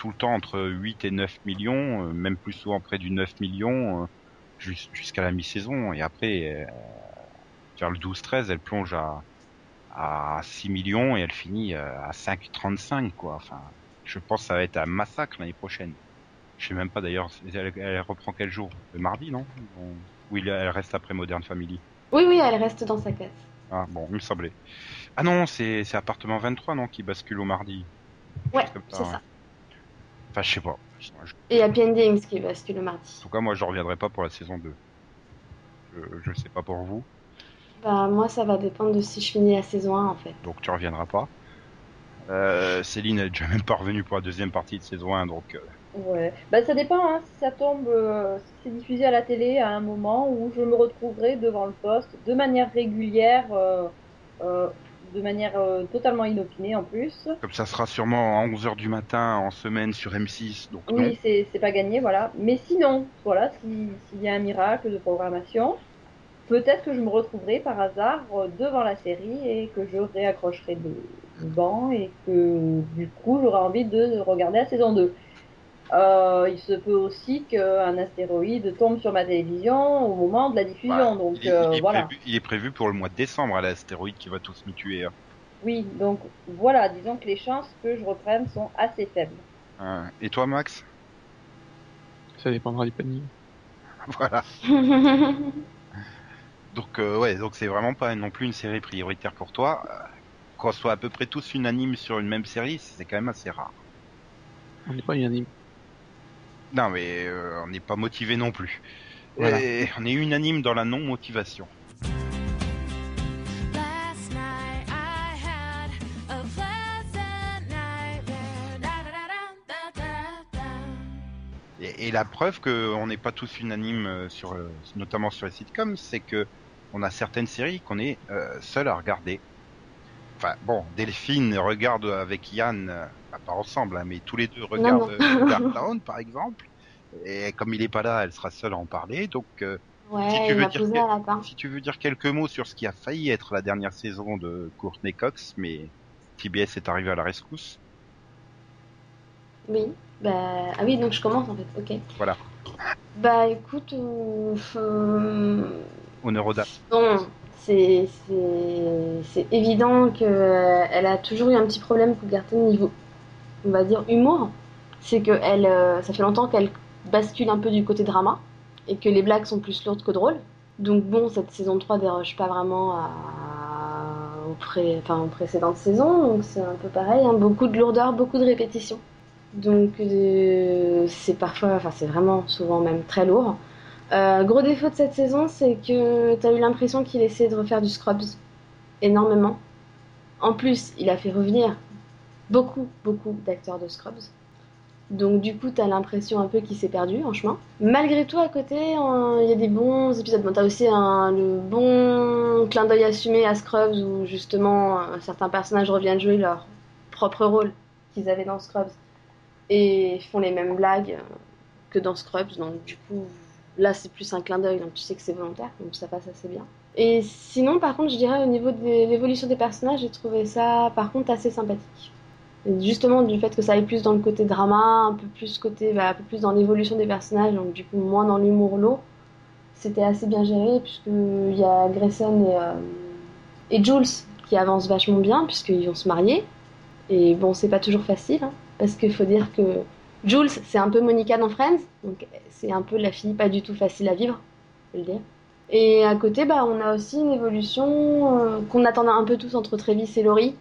tout le temps entre 8 et 9 millions, euh, même plus souvent près du 9 millions, euh, jus- jusqu'à la mi-saison. Et après, euh, vers le 12-13, elle plonge à, à 6 millions et elle finit à 5,35, quoi. Enfin, je pense que ça va être un massacre l'année prochaine. Je sais même pas d'ailleurs, elle, elle reprend quel jour? Le mardi, non? Ou il- elle reste après Modern Family? Oui, oui, elle reste dans sa case. ah bon, il me semblait. Ah non, c'est c'est appartement 23 non qui bascule au mardi. Ouais, c'est ça. Enfin, je sais pas. Je- Et Happy Endings qui bascule le mardi. En tout cas, moi, je reviendrai pas pour la saison 2. Je, je sais pas pour vous, Bah, moi, ça va dépendre de si je finis la saison 1 en fait. donc tu reviendras pas. Euh, Céline elle est déjà même pas revenue pour la deuxième partie de saison 1, donc euh, Ouais, bah ça dépend, hein, si ça tombe, euh, si c'est diffusé à la télé à un moment où je me retrouverai devant le poste de manière régulière, euh, euh, de manière euh, totalement inopinée en plus. comme ça sera sûrement à 11h du matin en semaine sur M6, donc. Oui, c'est c'est pas gagné, voilà. Mais sinon, voilà, si- s'il y a un miracle de programmation, peut-être que je me retrouverai par hasard euh, devant la série et que je réaccrocherai le banc et que du coup j'aurai envie de regarder la saison 2. Euh, il se peut aussi qu'un astéroïde tombe sur ma télévision au moment de la diffusion, Voilà. donc il, est- euh, il est voilà. prévu, il est prévu pour le mois de décembre à l'astéroïde qui va tous nous tuer. hein. Oui, donc voilà, disons que les chances que je reprenne sont assez faibles. Hein. Et toi, Max? Ça dépendra du panier. [laughs] Voilà. [laughs] Donc euh, ouais, donc c'est vraiment pas non plus une série prioritaire pour toi. Euh, Qu'on soit à peu près tous unanimes sur une même série, c'est quand même assez rare. On n'est pas unanime. Non mais euh, on n'est pas motivé non plus. Voilà. Et on est unanime dans la non motivation. Last night I had a pleasant nightmare. Da da da da da da da. Et, et la preuve qu'on n'est pas tous unanimes euh, sur, euh, notamment sur les sitcoms, c'est que on a certaines séries qu'on est euh, seul à regarder. Enfin bon, Delphine regarde avec Yann, euh, bah, pas ensemble, hein, mais tous les deux regardent euh, Darktown [laughs] par exemple. Et comme il est pas là, elle sera seule à en parler. Donc euh, ouais, Si tu veux dire posé que- un lapin. si tu veux dire quelques mots sur ce qui a failli être la dernière saison de Courtney Cox, mais TBS est arrivé à la rescousse. Oui, bah, ah oui, donc je commence en fait, ok. Voilà. Bah écoute, euh, Honneur aux dames. C'est évident qu'elle a toujours eu un petit problème pour garder le niveau, on va dire, humour. C'est que euh, ça fait longtemps qu'elle bascule un peu du côté drama et que les blagues sont plus lourdes que drôles. Donc bon, cette saison 3 déroge pas vraiment aux précédentes saisons, donc c'est un peu pareil, hein, beaucoup de lourdeur, beaucoup de répétitions. Donc euh, c'est parfois, enfin c'est vraiment souvent même très lourd. Euh, gros défaut de cette saison, c'est que t'as eu l'impression qu'il essayait de refaire du Scrubs énormément. En plus, il a fait revenir beaucoup, beaucoup d'acteurs de Scrubs. Donc du coup, t'as l'impression un peu qu'il s'est perdu en chemin. Malgré tout, à côté, euh, il y a des bons épisodes. Bon, t'as aussi un, le bon clin d'œil assumé à Scrubs où justement euh, certains personnages reviennent jouer leur propre rôle qu'ils avaient dans Scrubs et font les mêmes blagues euh, que dans Scrubs. Donc du coup, là c'est plus un clin d'œil, donc tu sais que c'est volontaire, donc ça passe assez bien. Et sinon, par contre, je dirais au niveau de l'évolution des personnages, j'ai trouvé ça par contre assez sympathique. Et justement du fait que ça aille plus dans le côté drama, un peu plus côté, bah, un peu plus dans l'évolution des personnages, donc du coup moins dans l'humour lourd. C'était assez bien géré puisqu'il y a Grayson et, euh, et Jules qui avancent vachement bien puisqu'ils vont se marier. Et bon, c'est pas toujours facile, hein, parce qu'il faut dire que Jules, c'est un peu Monica dans Friends, donc c'est un peu la fille pas du tout facile à vivre, faut le dire. Et à côté, bah, on a aussi une évolution euh, qu'on attendait un peu tous entre Travis et Laurie,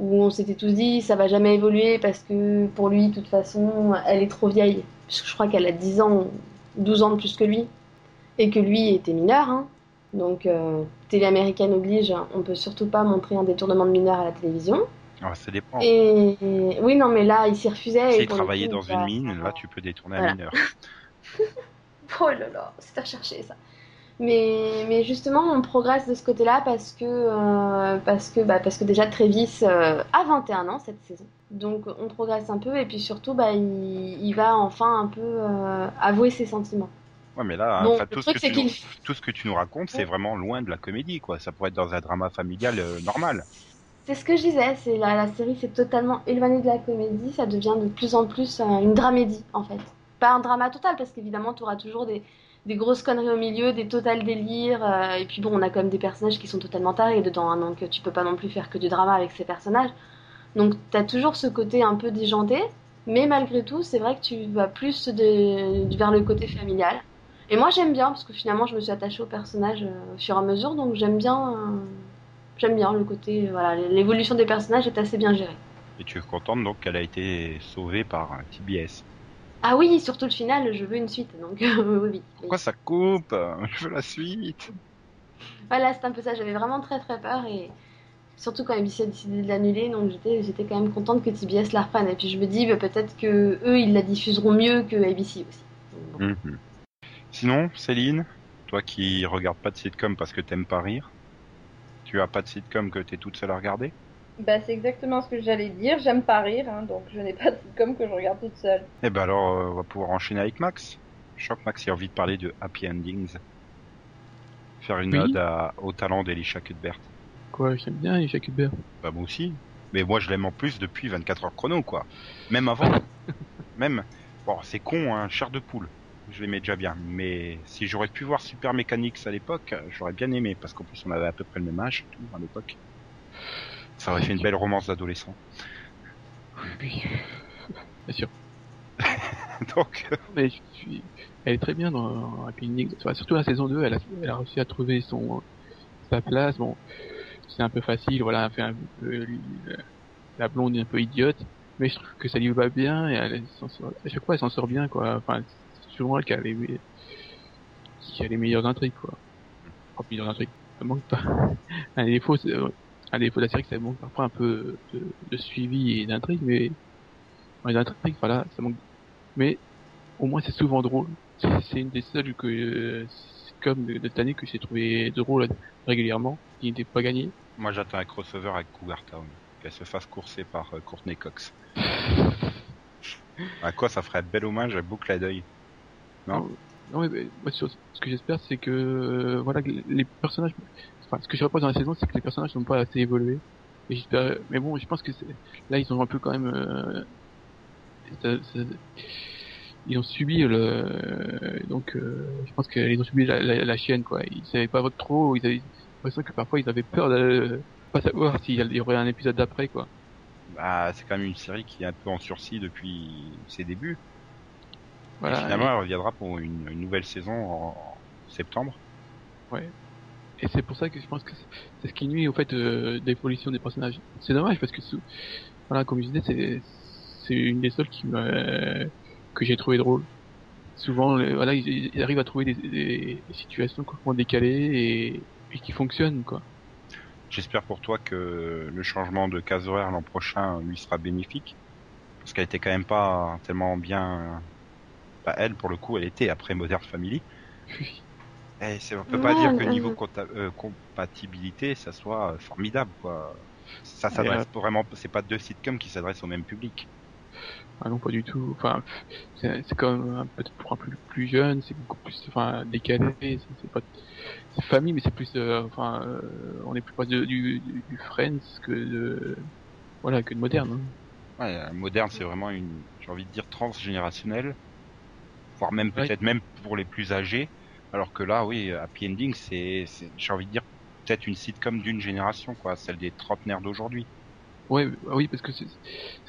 où on s'était tous dit ça va jamais évoluer parce que pour lui, de toute façon, elle est trop vieille, puisque je crois qu'elle a 10 ans, 12 ans de plus que lui, et que lui était mineur. Hein. Donc, euh, télé américaine oblige, on peut surtout pas montrer un détournement de mineur à la télévision. Ah, ça dépend. Et oui, non, mais là, il s'y refusait. Si et pour le travailler coup, dans bah, une mine, là tu peux détourner Voilà. un mineur. [laughs] Oh là là, c'est à chercher ça. Mais, mais justement, on progresse de ce côté-là parce que, euh, parce que, bah, parce que déjà Travis euh, a 21 ans cette saison. Donc on progresse un peu et puis surtout, bah, il, il va enfin un peu euh, avouer ses sentiments. Ouais, mais là, Bon, enfin, le tout, ce que nous, tout ce que tu nous racontes, c'est vraiment loin de la comédie, quoi. Ça pourrait être dans un drama familial normal. C'est ce que je disais, c'est la, la série s'est totalement éloignée de la comédie, ça devient de plus en plus euh, une dramédie en fait. Pas un drama total parce qu'évidemment tu auras toujours des, grosses conneries au milieu, des totales délires, euh, et puis bon on a quand même des personnages qui sont totalement tarés dedans, hein, donc tu peux pas non plus faire que du drama avec ces personnages. Donc t'as toujours ce côté un peu déjanté, mais malgré tout c'est vrai que tu vas plus vers le côté familial. Et moi j'aime bien parce que finalement je me suis attachée au personnage euh, au fur et à mesure, donc j'aime bien... euh, J'aime bien le côté, euh, voilà, l'évolution des personnages est assez bien gérée. Et tu es contente donc qu'elle a été sauvée par un TBS. Ah oui, surtout le final, je veux une suite, donc [laughs] oui, oui. Pourquoi ça coupe? Je veux la suite. Voilà, c'est un peu ça, j'avais vraiment très très peur et surtout quand ABC a décidé de l'annuler, donc j'étais j'étais quand même contente que TBS la reprenne. Et puis je me dis, bah, peut-être que eux, ils la diffuseront mieux que ABC aussi. Mhm. Sinon, Céline, toi qui regardes pas de sitcom parce que t'aimes pas rire, tu as pas de sitcom que t'es toute seule à regarder Bah, c'est exactement ce que j'allais dire. J'aime pas rire, hein, donc je n'ai pas de sitcom que je regarde toute seule. Eh ben alors, euh, on va pouvoir enchaîner avec Max. Je crois que Max a envie de parler de Happy Endings. Faire une Oui. ode à- au talent d'Elisha Cuthbert. Quoi, j'aime bien Elisha Cuthbert. Bah moi aussi. Mais moi je l'aime en plus depuis 24 heures chrono quoi. Même avant. [laughs] Même. Bon c'est con hein, chair de poule. Je l'aimais déjà bien. Mais si j'aurais pu voir Super Mechanics à l'époque, j'aurais bien aimé. Parce qu'en plus on avait à peu près le même âge à l'époque. Ça aurait fait une belle romance d'adolescent. Oui. Bien sûr. [laughs] Donc euh, Mais je suis... Elle est très bien dans Endings. Enfin, surtout la saison 2, elle a, elle a réussi à trouver son sa place. Bon, c'est un peu facile, voilà, elle fait un peu la blonde est un peu idiote, mais je trouve que ça lui va bien et elle à chaque fois elle s'en sort bien quoi. Enfin, qui a les qui a les meilleures intrigues quoi. Enfin, meilleures intrigues, ça manque pas. [laughs] Un défaut, un défaut de la série, ça manque parfois un peu de, de suivi et d'intrigue, mais ouais, d'intrigue, voilà, ça manque. Mais au moins c'est souvent drôle. C'est une des seules que euh, comme de, de cette année que j'ai trouvé drôle régulièrement, qui n'était pas gagné. moi j'attends un crossover avec Cougar Town. Qu'elle se fasse courser par euh, Courtney Cox. [laughs] À quoi ça ferait bel hommage à Boucle à d'œil. Non. Mais, mais, ce que j'espère, c'est que euh, voilà, les personnages. Enfin, ce que je reproche dans la saison, c'est que les personnages n'ont pas assez évolué. Et j'espère. Mais bon, je pense que là, ils ont un peu quand même. euh, ils ont subi le. Donc, euh, je pense qu'ils ont subi la, la, la chienne, quoi. Ils savaient pas trop. Ils avaient l'impression que parfois ils avaient peur de pas savoir s'il y aurait un épisode d'après, quoi. Bah, c'est quand même une série qui est un peu en sursis depuis ses débuts. Voilà. Et finalement, elle reviendra pour une, une nouvelle saison en septembre. Et c'est pour ça que je pense que c'est- ce qui nuit au fait euh, d'évolution des personnages. C'est dommage parce que voilà, comme je disais, c'est c'est une des seules qui m'a que j'ai trouvé drôle. Souvent, les- voilà, ils, ils arrivent à trouver des, des- des situations complètement décalées et, et qui fonctionnent quoi. J'espère pour toi que le changement de case horaire l'an prochain lui sera bénéfique. Parce qu'elle était quand même pas tellement bien. Bah, elle, pour le coup, elle était après Modern Family. Et c'est- on peut pas dire que euh, niveau compta- euh, compatibilité, ça soit euh, formidable, quoi. Ça s'adresse vraiment, c'est pas deux sitcoms qui s'adressent au même public. Ah non, pas du tout. Enfin, c'est c'est quand même un peu pour un peu plus jeune, c'est beaucoup plus, enfin, décalé. C'est c'est pas, c'est famille, mais c'est plus, euh, enfin, euh, on est plus proche du, du, du Friends que de, voilà, que de moderne. hein. Ouais, euh, moderne, c'est vraiment une, j'ai envie de dire transgénérationnel, voire même peut-être même pour les plus âgés. Alors que là, oui, Happy Ending, c'est, j'ai envie de dire peut-être une sitcom d'une génération, quoi, celle des trentenaires d'aujourd'hui. Ouais, bah oui, parce que c'est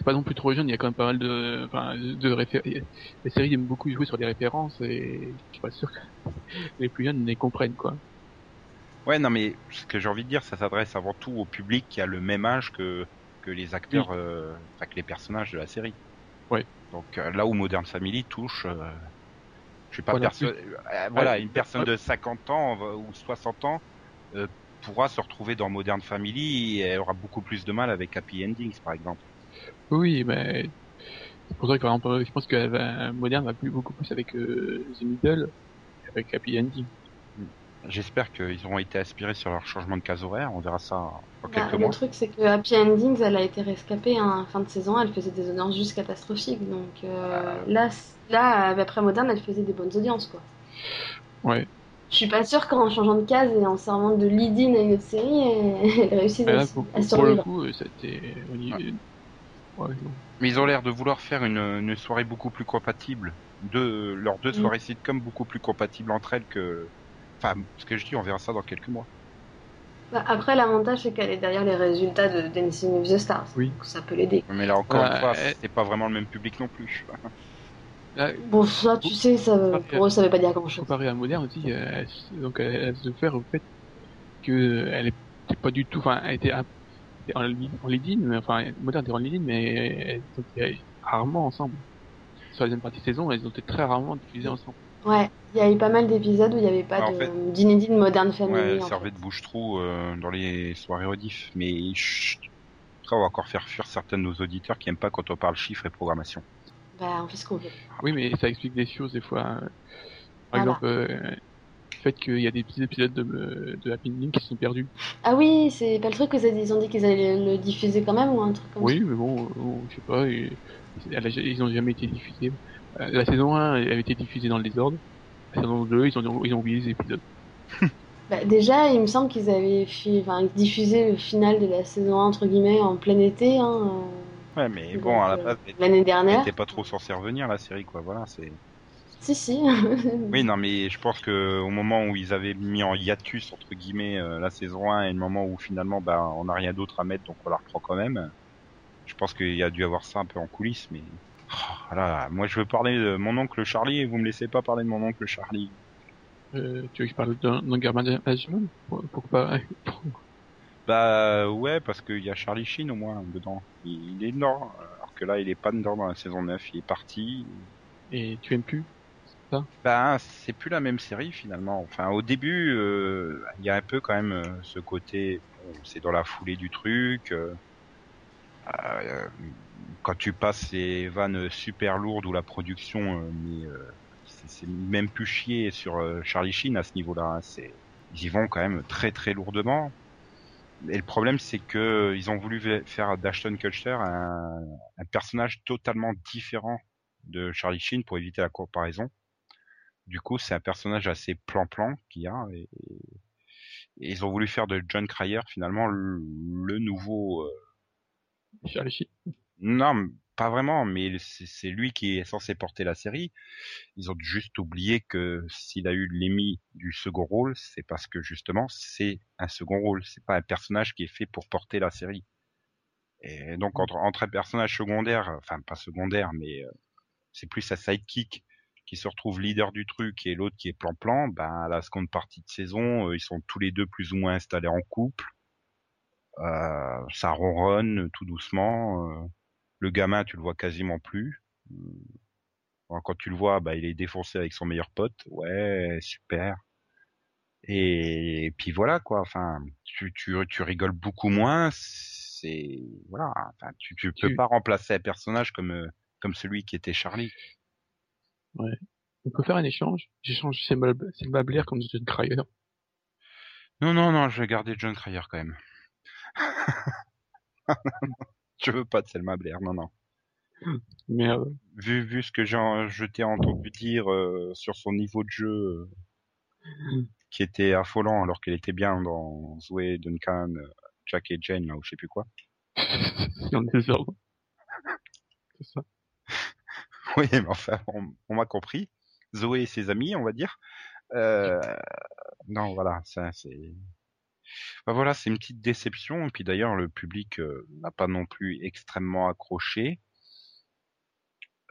pas non plus trop jeune. Il y a quand même pas mal de, enfin, de références. Les séries aiment beaucoup jouer sur des références et je suis pas sûr que [laughs] les plus jeunes les comprennent quoi. Ouais, non, mais ce que j'ai envie de dire, ça s'adresse avant tout au public qui a le même âge que que les acteurs, euh, enfin que les personnages de la série. Ouais. Donc euh, là où Modern Family touche, euh, je suis pas Voilà, euh, voilà, une personne de 50 ans ou 60 ans euh, pourra se retrouver dans Modern Family et elle aura beaucoup plus de mal avec Happy Endings, par exemple. Oui, mais c'est pour ça que par exemple, je pense que moderne va plus beaucoup plus avec euh, The Middle, avec Happy Ending. J'espère qu'ils auront été aspirés sur leur changement de case horaire. On verra ça en Bah, quelques le mois. truc, c'est que Happy Endings, elle a été rescapée en fin de saison. Elle faisait des audiences juste catastrophiques. Donc euh, là, c- là, après Modern, elle faisait des bonnes audiences, quoi. Ouais. Je suis pas sûre qu'en changeant de case et en servant de lead-in à une autre série, elle, réussisse à, là, pour, à pour le survivre. coup, euh, c'était. Ouais. Mais ils ont l'air de vouloir faire une, une soirée beaucoup plus compatible. Deux, leurs deux Mm. soirées sitcom beaucoup plus compatibles entre elles que. Enfin, ce que je dis, on verra ça dans quelques mois. Bah, après, l'avantage, c'est qu'elle est derrière les résultats de Dancing with the Stars. Oui. Donc ça peut l'aider. Mais là encore une fois, elle- c'est pas vraiment le même public non plus. Bon, ça, tu sais, ça, pour eux, ça veut pas dire grand-chose. comparé à Modern aussi, euh, elle- donc elle, elle se faire au fait que elle était pas du tout, enfin, elle était en, en lead-in, mais enfin, Modern était en lead-in, mais elles étaient rarement ensemble. Sur la deuxième partie de saison, elles ont été très rarement diffusées ensemble. Ouais, il y a eu pas mal d'épisodes où il n'y avait pas Ah, en de fait- d'inédit de Modern Family. Ouais, elle en servait fait. de bouche-trou euh, dans les soirées rediff. Mais chut, après, on va encore faire fuir certains de nos auditeurs qui aiment pas quand on parle chiffres et programmation. Bah, on fait ce qu'on veut. Oui, mais ça explique des choses des fois. hein. Voilà. Par exemple, euh, le fait qu'il y a des petits épisodes de, de Happy Ending qui sont perdus. Ah oui, c'est pas le truc que ça- ils ont dit qu'ils allaient le diffuser quand même ou un truc comme Oui, mais bon, bon, je sais pas, et- elle a- ils ont jamais été diffusés. Euh, La saison 1 elle avait été diffusée dans le désordre. La saison 2, ils ont, ils ont oublié les épisodes. [laughs] bah, Déjà, il me semble qu'ils avaient fi- enfin, diffusé le final de la saison 1, entre guillemets, en plein été, hein, Ouais, mais euh, bon, à la base, euh, l'année dernière. était pas trop censée revenir la série, quoi. Voilà, c'est. Si, si. [laughs] Oui, non, mais je pense que au moment où ils avaient mis en hiatus entre guillemets euh, la saison 1 et le moment où finalement bah on n'a rien d'autre à mettre donc on la reprend quand même. Je pense qu'il y a dû avoir ça un peu en coulisses, mais voilà, moi je veux parler de mon oncle Charlie et vous me laissez pas parler de mon oncle Charlie. Euh, tu veux que je parle d'un d'Anger Management Pour- Pourquoi pas [laughs] Bah ouais, parce qu'il y a Charlie Sheen au moins dedans. Il, il est dedans, alors que là il est pas dedans dans la saison 9, il est parti. Et tu aimes plus Bah, c'est plus la même série finalement. Enfin, au début, euh, il y a un peu quand même euh, ce côté, bon, c'est dans la foulée du truc. euh, quand tu passes les vannes super lourdes ou la production, euh, euh, c'est même plus chier sur euh, Charlie Sheen à ce niveau-là. hein. Ils y vont quand même très très lourdement. Et le problème, c'est que ils ont voulu faire d'Ashton Kutcher un, personnage totalement différent de Charlie Sheen pour éviter la comparaison. Du coup, c'est un personnage assez plan-plan qu'il y a. Et, ils ont voulu faire de John Cryer finalement le, nouveau. Charlie Sheen Non, pas vraiment, mais c'est lui qui est censé porter la série. Ils ont juste oublié que s'il a eu l'Emmy du second rôle, c'est parce que justement c'est un second rôle. C'est pas un personnage qui est fait pour porter la série. Et donc entre, entre un personnage secondaire, enfin pas secondaire, mais euh, c'est plus un sidekick qui se retrouve leader du truc et l'autre qui est plan-plan, ben à la seconde partie de saison, euh, ils sont tous les deux plus ou moins installés en couple. Euh, ça ronronne tout doucement. Le gamin, tu le vois quasiment plus. Euh, Quand tu le vois, bah, il est défoncé avec son meilleur pote. Ouais, super. Et, puis voilà quoi. Enfin, tu, tu, tu rigoles beaucoup moins. C'est voilà. Enfin, tu, tu peux Tu- pas remplacer un personnage comme euh, comme celui qui était Charlie. On peut faire un échange? J'échange Selma Blair comme John Cryer. Non, non, non, je vais garder John Cryer quand même. [laughs] je veux pas de Selma Blair, non, non. Mais euh, Vu, vu ce que j'ai, je t'ai entendu dire euh, sur son niveau de jeu, euh, qui était affolant alors qu'elle était bien dans Zoé, Duncan, euh, Jack et Jane, là, ou je sais plus quoi. [laughs] le désordre. C'est ça. [laughs] Oui, mais enfin, on, on m'a compris. Zoé et ses amis, on va dire. Euh, non, voilà, ça, c'est. Bah voilà, c'est une petite déception. Et puis d'ailleurs, le public n'a pas non plus extrêmement accroché.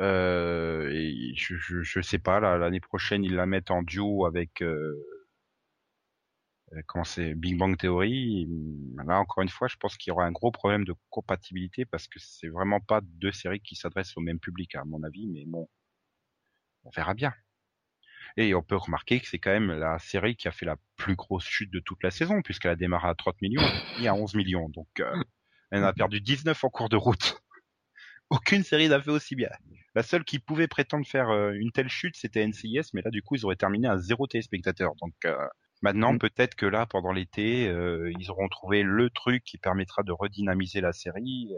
Et je, je, je sais pas, l'année prochaine, ils la mettent en duo avec euh, c'est Big Bang Theory. Là, encore une fois, je pense qu'il y aura un gros problème de compatibilité parce que c'est vraiment pas deux séries qui s'adressent au même public, à mon avis. Mais bon, on verra bien. Et on peut remarquer que c'est quand même la série qui a fait la plus grosse chute de toute la saison, puisqu'elle a démarré à 30 millions et à 11 millions. Donc, euh, [laughs] elle en a perdu 19 en cours de route. [laughs] Aucune série n'a fait aussi bien. La seule qui pouvait prétendre faire euh, une telle chute, c'était NCIS, mais là, du coup, ils auraient terminé à zéro téléspectateur. Donc, euh, Maintenant, Mm. peut-être que là, pendant l'été, ils auront trouvé le truc qui permettra de redynamiser la série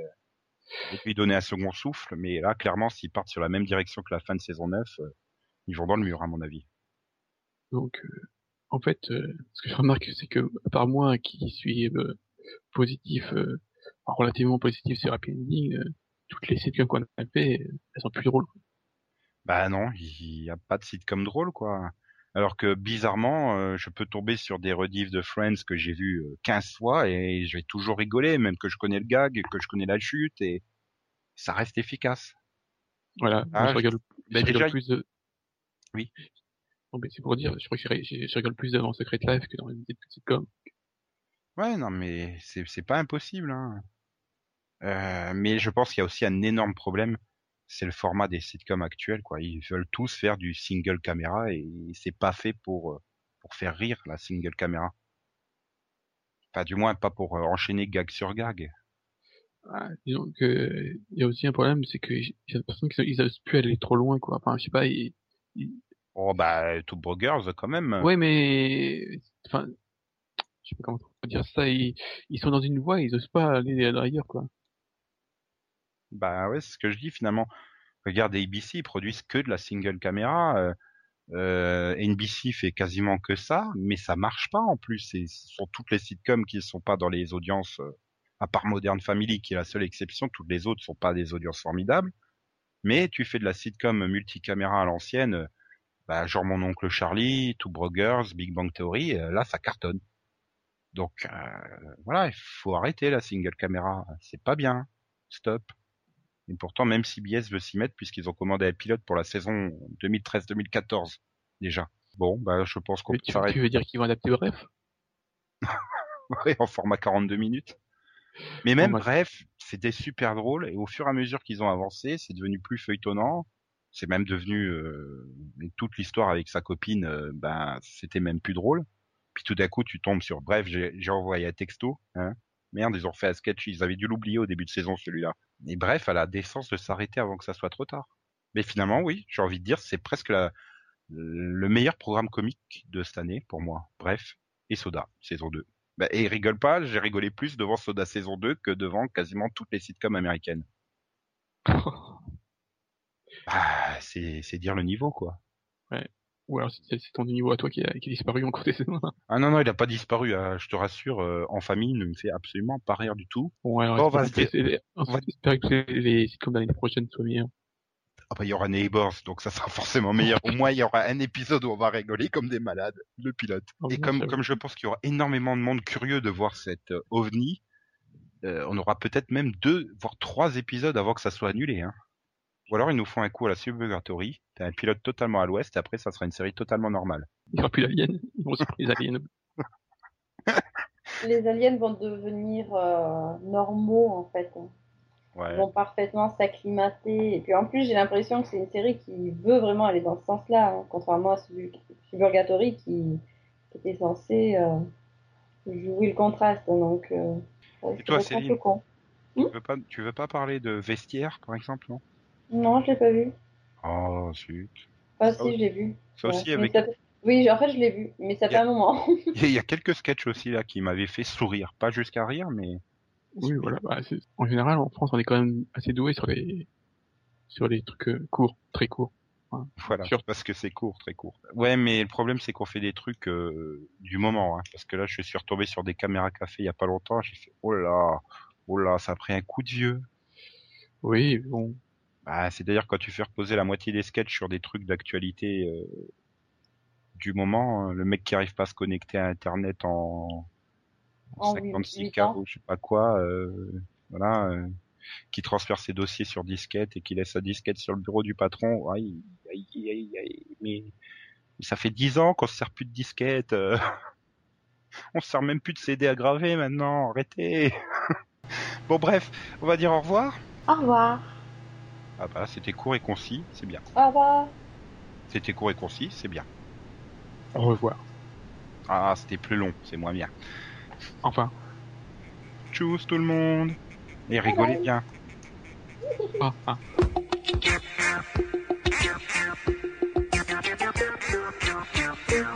et de lui donner un second souffle. Mais là, clairement, s'ils partent sur la même direction que la fin de saison 9, euh, ils vont dans le mur, à mon avis. Donc, euh, en fait, euh, ce que je remarque, c'est que, à part moi qui suis euh, positif, euh, relativement positif sur Happy Ending, euh, toutes les sitcoms qu'on a fait, euh, elles sont plus drôles. Bah non, il y a pas de sitcom drôle, quoi. Alors que bizarrement, euh, je peux tomber sur des rediffs de Friends que j'ai vu euh, 15 fois et je vais toujours rigoler, même que je connais le gag, que je connais la chute et ça reste efficace. Voilà, Ah, je déjà, plus de... Oui. Bon, ben, c'est pour dire, je crois que je, ri- je- je rigole plus dans Secret Life que dans les petites sitcoms. Ouais, non, mais c'est pas impossible. Hein. Euh, mais je pense qu'il y a aussi un énorme problème, c'est le format des sitcoms actuels. Quoi. Ils veulent tous faire du single caméra et c'est pas fait pour euh, pour faire rire la single caméra. Enfin, du moins pas pour euh, enchaîner gag sur gag. Ah, disons que, il y a aussi un problème, c'est que j'ai l'impression qu'ils ils osent plus aller trop loin, quoi. Enfin, je sais pas, ils- Oh bah, Two Brothers quand même. Ouais, mais, enfin, je sais pas comment on peut dire ça, ils, ils sont dans une voie, ils osent pas aller ailleurs, quoi. Bah ouais, c'est ce que je dis finalement. Regarde ABC, ils produisent que de la single caméra. Euh, euh, NBC fait quasiment que ça, mais ça marche pas en plus. Ce sont toutes les sitcoms qui ne sont pas dans les audiences, euh, à part Modern Family qui est la seule exception. Toutes les autres sont pas des audiences formidables. Mais tu fais de la sitcom multicaméra à l'ancienne, euh, bah, genre Mon oncle Charlie, Two Brothers, Big Bang Theory, euh, là ça cartonne. Donc euh, voilà, il faut arrêter la single caméra. C'est pas bien. Stop. Et pourtant, même CBS veut s'y mettre puisqu'ils ont commandé un pilote pour la saison 2013-2014 déjà. Bon, bah je pense qu'on peut tu, s'arrêter tu veux dire qu'ils vont adapter Bref? [laughs] Ouais, en format 42 minutes. Mais même bah, bref, c'était super drôle et au fur et à mesure qu'ils ont avancé, c'est devenu plus feuilletonnant. C'est même devenu euh, toute l'histoire avec sa copine, euh, ben c'était même plus drôle. Puis tout d'un coup, tu tombes sur bref, j'ai j'ai envoyé un texto. Hein. Merde, ils ont fait un sketch, ils avaient dû l'oublier au début de saison celui-là. Et bref, à la décence de s'arrêter avant que ça soit trop tard. Mais finalement, oui, j'ai envie de dire, c'est presque la, le meilleur programme comique de cette année pour moi. Bref, et Soda, saison 2. Bah, et rigole pas, j'ai rigolé plus devant Soda saison 2 que devant quasiment toutes les sitcoms américaines. [laughs] Bah, c'est dire le niveau, quoi. Ou alors c'est ton niveau à toi qui a, qui a disparu en cours des saisons. Ah non, non, il a pas disparu, hein, je te rassure, euh, en famille, il ne me fait absolument pas rire du tout. Bon, alors, on va espérons se que les- que sitcoms de l'année prochaine soient meilleurs. Ah bah, il y aura Neighbors, donc ça sera [laughs] forcément meilleur. Au moins, il y aura un épisode où on va rigoler comme des malades, le pilote. Oh, Et comme, comme je pense qu'il y aura énormément de monde curieux de voir cette euh, ovni, euh, on aura peut-être même deux, voire trois épisodes avant que ça soit annulé. Hein. Ou alors ils nous font un coup à la Suburgatory, t'as un pilote totalement à l'ouest, et après ça sera une série totalement normale. Il n'y aura plus d'aliens. Ils vont les aliens. [laughs] Les aliens vont devenir euh, normaux en fait. Ils Ouais. vont parfaitement s'acclimater. Et puis en plus, j'ai l'impression que c'est une série qui veut vraiment aller dans ce sens-là, hein, contrairement à Subu- Suburgatory qui, qui était censé euh, jouer le contraste. Donc, euh, Et toi, un Céline peu con. Tu veux pas, tu veux pas parler de vestiaire, par exemple, non? Non, je l'ai pas vu. Oh, zut. Ah si, je l'ai vu. Ça Ouais. aussi, Mais avec, ça fait- Oui, en fait, je l'ai vu, mais ça fait a- un moment. [laughs] il y a quelques sketchs aussi là qui m'avaient fait sourire, pas jusqu'à rire, mais Oui, voilà. Bah, en général, en France, on est quand même assez doué sur les sur les trucs euh, courts, très courts. Voilà, Sûr. parce que c'est court, très court. Ouais, mais le problème c'est qu'on fait des trucs euh, du moment, hein, parce que là je suis retombé sur des caméras café il y a pas longtemps, j'ai fait oh là oh là, ça a pris un coup de vieux. Oui, bon. Bah, c'est-à-dire quand tu fais reposer la moitié des sketchs sur des trucs d'actualité euh, du moment, euh, le mec qui arrive pas à se connecter à internet en, en En huit- 56 huit k ans. ou je sais pas quoi, euh, voilà, euh, qui transfère ses dossiers sur disquette et qui laisse sa disquette sur le bureau du patron. Aïe, aïe, aïe, aïe, mais mais ça fait 10 ans qu'on se sert plus de disquette. euh. [laughs] On se sert même plus de CD à graver maintenant. Arrêtez. [laughs] bon bref, on va dire au revoir. Au revoir. Ah bah c'était court et concis, c'est bien. Au revoir. C'était court et concis, c'est bien. Au revoir. Ah c'était plus long, c'est moins bien. Enfin. Tchuss tout le monde Et rigolez bien.